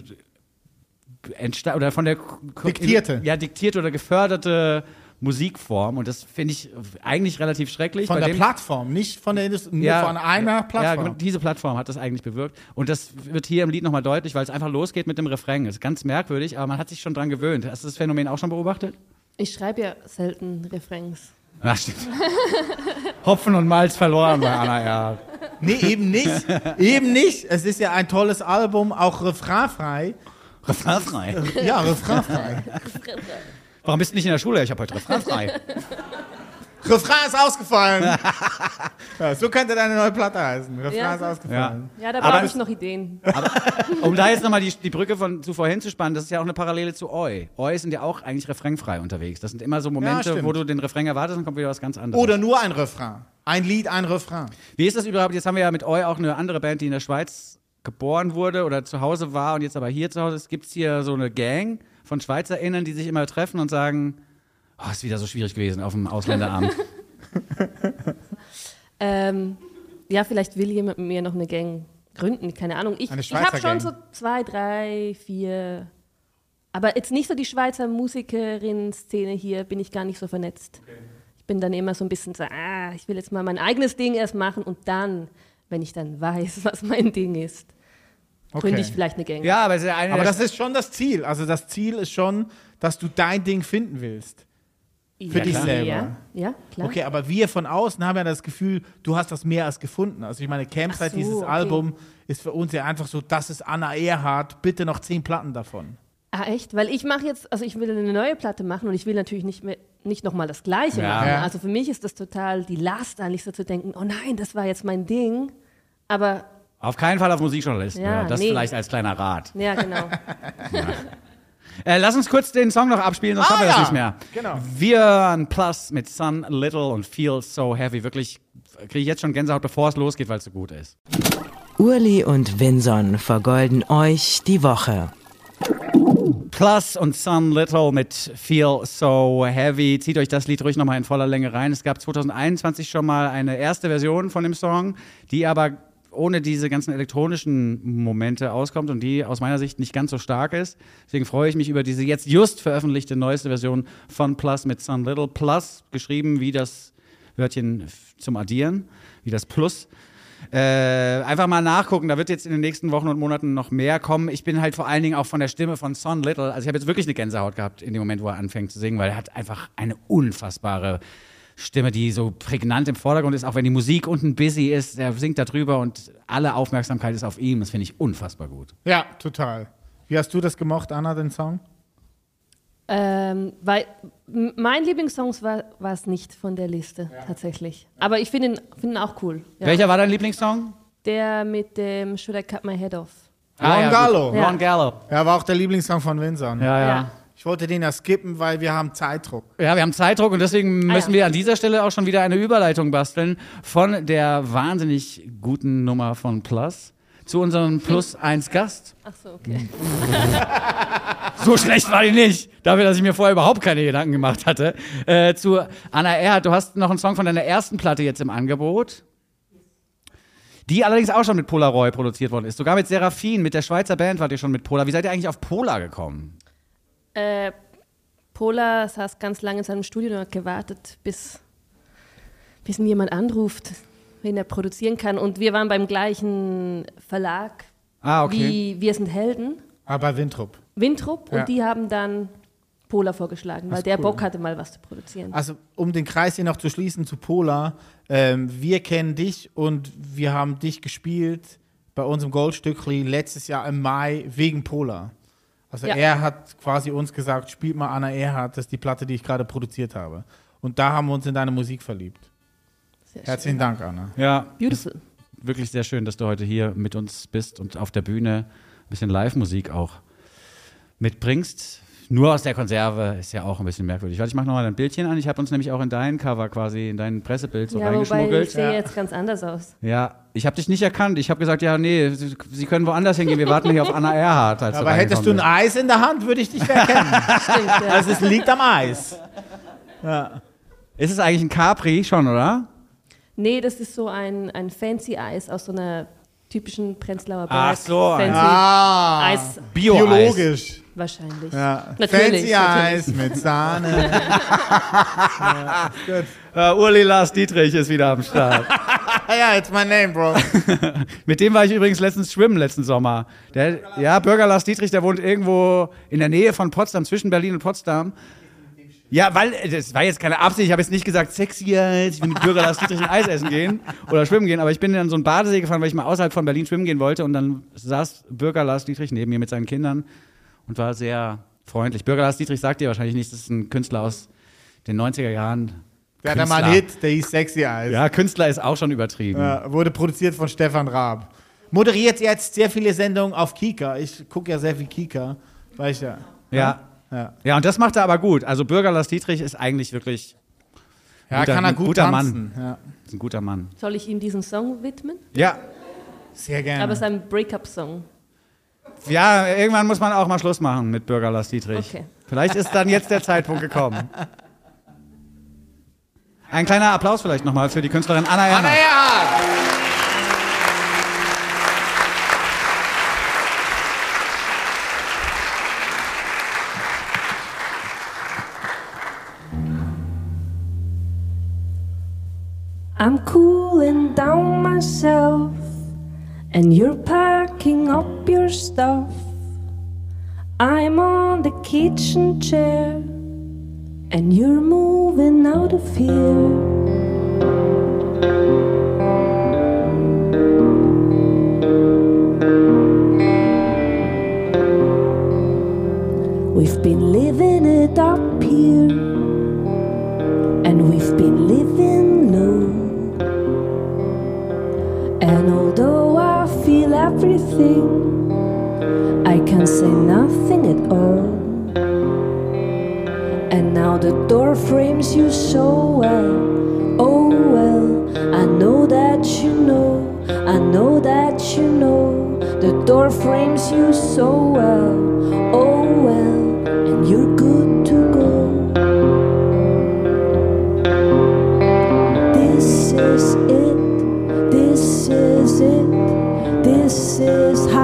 entsta oder von der Diktierte. ja diktierte oder geförderte Musikform und das finde ich eigentlich relativ schrecklich. Von Bei der dem- Plattform, nicht von der Industrie, nur von einer Ja, Plattform. genau, diese Plattform hat das eigentlich bewirkt. Und das wird hier im Lied nochmal deutlich, weil es einfach losgeht mit dem Refrain. Das ist ganz merkwürdig, aber man hat sich schon dran gewöhnt. Hast du das Phänomen auch schon beobachtet? Ich schreibe ja selten Refrains. Ja, stimmt. Hopfen und Malz verloren bei Anna, ja. Nee, eben nicht. eben nicht. Es ist ja ein tolles Album, auch refrainfrei. Refrainfrei. Ja, refrainfrei. Warum bist du nicht in der Schule? Ich habe heute refrainfrei. Refrain ist ausgefallen. ja, so könnte deine neue Platte heißen. Refrain Ja. ist ausgefallen. Ja, da Aber brauche ich noch Ideen. Um da jetzt nochmal die, die Brücke von zu vorhin zu spannen, das ist ja auch eine Parallele zu Oi. Oi sind ja auch eigentlich refrainfrei unterwegs. Das sind immer so Momente, wo du den Refrain erwartest und kommt wieder was ganz anderes. Oder nur ein Refrain. Ein Lied, ein Refrain. Wie ist das überhaupt? Jetzt haben wir ja mit Oi auch eine andere Band, die in der Schweiz geboren wurde oder zu Hause war und jetzt aber hier zu Hause ist. Gibt es hier so eine Gang von SchweizerInnen, die sich immer treffen und sagen, oh, ist wieder so schwierig gewesen auf dem Ausländeramt. Ähm, ja, vielleicht will jemand mit mir noch eine Gang gründen, keine Ahnung. Ich, ich habe schon so zwei, drei, vier. Aber jetzt nicht so die Schweizer Musikerin-Szene hier, bin ich gar nicht so vernetzt. Ich bin dann immer so ein bisschen so, ah, ich will jetzt mal mein eigenes Ding erst machen und dann, wenn ich dann weiß, was mein Ding ist, gründe ich vielleicht eine Gang. ja, aber ja eine Aber das ist schon das Ziel. Also das Ziel ist schon, dass du dein Ding finden willst. für ja, dich klar. selber. Ja, ja klar. Okay, aber wir von außen haben ja das Gefühl, du hast das mehr als gefunden. Also ich meine, Campsite, so, dieses okay. Album, ist für uns ja einfach so, das ist Anna Erhardt, bitte noch zehn Platten davon. Ah, echt? Weil ich mache jetzt, also ich will eine neue Platte machen und ich will natürlich nicht mehr, nicht nochmal das Gleiche Ja. machen. Also für mich ist das total die Last, eigentlich so zu denken, oh nein, das war jetzt mein Ding. Aber, Auf keinen Fall auf Musikjournalisten. Ja, Ja, das nee. vielleicht als kleiner Rat. ja, genau. Äh, lass uns kurz den Song noch abspielen, sonst Ah, schaffen wir das ja. nicht mehr. Genau. Wir hören Plus mit Sun Little und Feel So Heavy. Wirklich kriege ich jetzt schon Gänsehaut, bevor es losgeht, weil es so gut ist. Urli und Vinson vergolden euch die Woche. Plus und Sun Little mit Feel So Heavy. Zieht euch das Lied ruhig nochmal in voller Länge rein. Es gab 2021 schon mal eine erste Version von dem Song, die aber ohne diese ganzen elektronischen Momente auskommt und die aus meiner Sicht nicht ganz so stark ist. Deswegen freue ich mich über diese jetzt just veröffentlichte neueste Version von Plus mit Sun Little. Plus geschrieben wie das Wörtchen zum Addieren, wie das Plus. Äh, einfach mal nachgucken, da wird jetzt in den nächsten Wochen und Monaten noch mehr kommen. Ich bin halt vor allen Dingen auch von der Stimme von Son Little, also ich habe jetzt wirklich eine Gänsehaut gehabt in dem Moment, wo er anfängt zu singen, weil er hat einfach eine unfassbare Stimme, die so prägnant im Vordergrund ist, auch wenn die Musik unten busy ist, er singt da drüber und alle Aufmerksamkeit ist auf ihm, das finde ich unfassbar gut. Ja, total. Wie hast du das gemocht, Anna, den Song? ähm, weil mein Lieblingssong war war es nicht von der Liste, tatsächlich. Aber ich finde ihn, find ihn auch cool. Ja. Welcher war dein Lieblingssong? Der mit dem Should I Cut My Head Off? Ron Ah, ja, gut. Gallo. Ja. Ron Gallo. Ja, war auch der Lieblingssong von Vincent. Ja, ja. Ich wollte den ja skippen, weil wir haben Zeitdruck. Ja, wir haben Zeitdruck und deswegen Ah, müssen ja. wir an dieser Stelle auch schon wieder eine Überleitung basteln von der wahnsinnig guten Nummer von Plus zu unserem Plus 1 Gast. Ach so, okay. So schlecht war die nicht, dafür, dass ich mir vorher überhaupt keine Gedanken gemacht hatte. Äh, zu Anna Erhardt, du hast noch einen Song von deiner ersten Platte jetzt im Angebot. Die allerdings auch schon mit Polaroid produziert worden ist. Sogar mit Seraphin, mit der Schweizer Band wart ihr schon mit Polar. Wie seid ihr eigentlich auf Polar gekommen? Äh, Pola saß ganz lange in seinem Studio und hat gewartet, bis, bis ihn jemand anruft, wen er produzieren kann. Und wir waren beim gleichen Verlag Ah, okay. wie Wir sind Helden, Aber bei Wintrup. Wintrup, Ja. und die haben dann Pola vorgeschlagen, weil der cool. Bock hatte, mal was zu produzieren. Also, um den Kreis hier noch zu schließen zu Pola, ähm, wir kennen dich und wir haben dich gespielt bei unserem Goldstückli letztes Jahr im Mai wegen Pola. Also Ja. er hat quasi uns gesagt, spielt mal Anna Erhardt, das ist die Platte, die ich gerade produziert habe. Und da haben wir uns in deine Musik verliebt. Sehr Herzlichen Dank, Anna. Ja, Beautiful. wirklich sehr schön, dass du heute hier mit uns bist und auf der Bühne ein bisschen Live-Musik auch mitbringst. Nur aus der Konserve ist ja auch ein bisschen merkwürdig. Warte, ich mache nochmal ein Bildchen an. Ich habe uns nämlich auch in dein Cover quasi, in dein Pressebild so ja, wobei ich reingeschmuggelt. sehe jetzt ganz anders aus. Ja, ich habe dich nicht erkannt. Ich habe gesagt, ja, nee, Sie, Sie können woanders hingehen. Wir warten hier auf Anna Erhardt. Als Aber hättest du ein Eis in der Hand, würde ich dich erkennen. Stimmt, ja. also es liegt am Eis. bist. Ist es eigentlich ein Capri schon, oder? Nee, das ist so ein, ein fancy Eis aus so einer typischen Prenzlauer Ach Berg. so, fancy Ah, Eis Bio-Eis. biologisch. wahrscheinlich. Ja. Natürlich, Fancy. Eis mit Sahne. Uh, Urli Lars Dietrich ist wieder am Start. ja, it's my name, bro. Mit dem war ich übrigens letztens schwimmen, letzten Sommer. Der, ja, Bürger Lars Dietrich, der wohnt irgendwo in der Nähe von Potsdam, zwischen Berlin und Potsdam. Ja, weil, äh, das war jetzt keine Absicht, ich habe jetzt nicht gesagt, sexy als ich will mit Bürger Lars Dietrich ein Eis essen gehen oder schwimmen gehen, aber ich bin in so einen Badesee gefahren, weil ich mal außerhalb von Berlin schwimmen gehen wollte und dann saß Bürger Lars Dietrich neben mir mit seinen Kindern und war sehr freundlich. Bürger Lars Dietrich sagt dir wahrscheinlich nicht, das ist ein Künstler aus den 90er Jahren. Der hatte mal einen Hit, der hieß Sexy Eis. Ja, Künstler ist auch schon übertrieben. Ja, wurde produziert von Stefan Raab. Moderiert jetzt sehr viele Sendungen auf Kika. Ich gucke ja sehr viel Kika. Weiß ja. Ja. Ja, Ja, und das macht er aber gut. Also Bürger Lars Dietrich ist eigentlich wirklich ja Guter- kann er gut guter tanzen. Ja. ist ein guter Mann. Soll ich ihm diesen Song widmen? Ja, Sehr gerne. Aber es ist ein Breakup-Song. ja, irgendwann muss man auch mal Schluss machen mit Bürger Lars Dietrich. Okay. Vielleicht ist dann jetzt der Zeitpunkt gekommen. Ein kleiner Applaus vielleicht nochmal für die Künstlerin Anna Erner. Anna Erhardt. I'm cooling down myself, and you're packing up your stuff. I'm on the kitchen chair, and you're moving out of here. We've been living it up here, and we've been living And although I feel everything, I can say nothing at all. And now the door frames you so well. Oh well, I know that you know, I know that you know. The door frames you so well. Oh well, and you're good this is how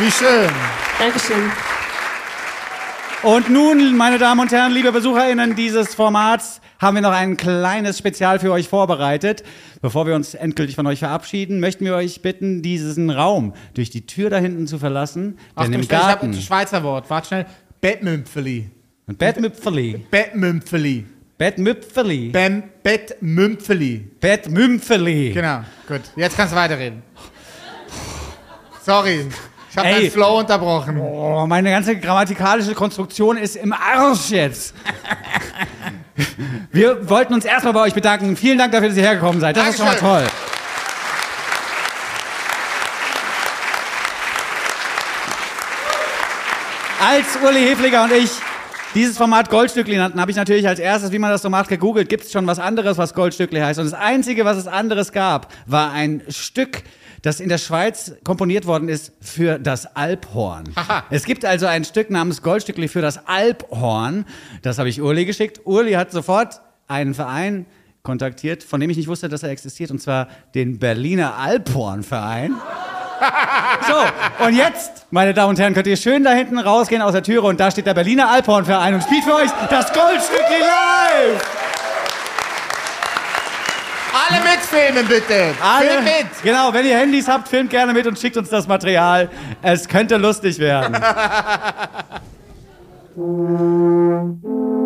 Wie schön. Dankeschön. Und nun, meine Damen und Herren, liebe BesucherInnen dieses Formats, haben wir noch ein kleines Spezial für euch vorbereitet. Bevor wir uns endgültig von euch verabschieden, möchten wir euch bitten, diesen Raum durch die Tür da hinten zu verlassen. Denn im Achtung, ich habe Garten. ein Schweizer Wort. Warte schnell. Bettmümpfeli. Bettmümpfeli. Bettmüpfeli. Bem Bettmümpfeli. Bettmümpfeli. Genau, gut. Jetzt kannst du weiterreden. Sorry, ich habe deinen Flow unterbrochen. Oh, meine ganze grammatikalische Konstruktion ist im Arsch jetzt. Wir wollten uns erstmal bei euch bedanken. Vielen Dank dafür, dass ihr hergekommen seid. Das ist schon mal Dankeschön. toll. Als Uli Hefliger und ich dieses Format Goldstückli nannten, habe ich natürlich als erstes, wie man das so macht, gegoogelt, gibt es schon was anderes, was Goldstückli heißt. Und das Einzige, was es anderes gab, war ein Stück, das in der Schweiz komponiert worden ist für das Alphorn. Es gibt also ein Stück namens Goldstückli für das Alphorn. Das habe ich Uli geschickt. Uli hat sofort einen Verein kontaktiert, von dem ich nicht wusste, dass er existiert, und zwar den Berliner Alphorn-Verein. So, und jetzt, meine Damen und Herren, könnt ihr schön da hinten rausgehen aus der Türe und da steht der Berliner Alphorn-Verein und spielt für euch das Goldstückli live! Alle mitfilmen, bitte. Alle, Film mit. Genau, wenn ihr Handys habt, filmt gerne mit und schickt uns das Material. Es könnte lustig werden.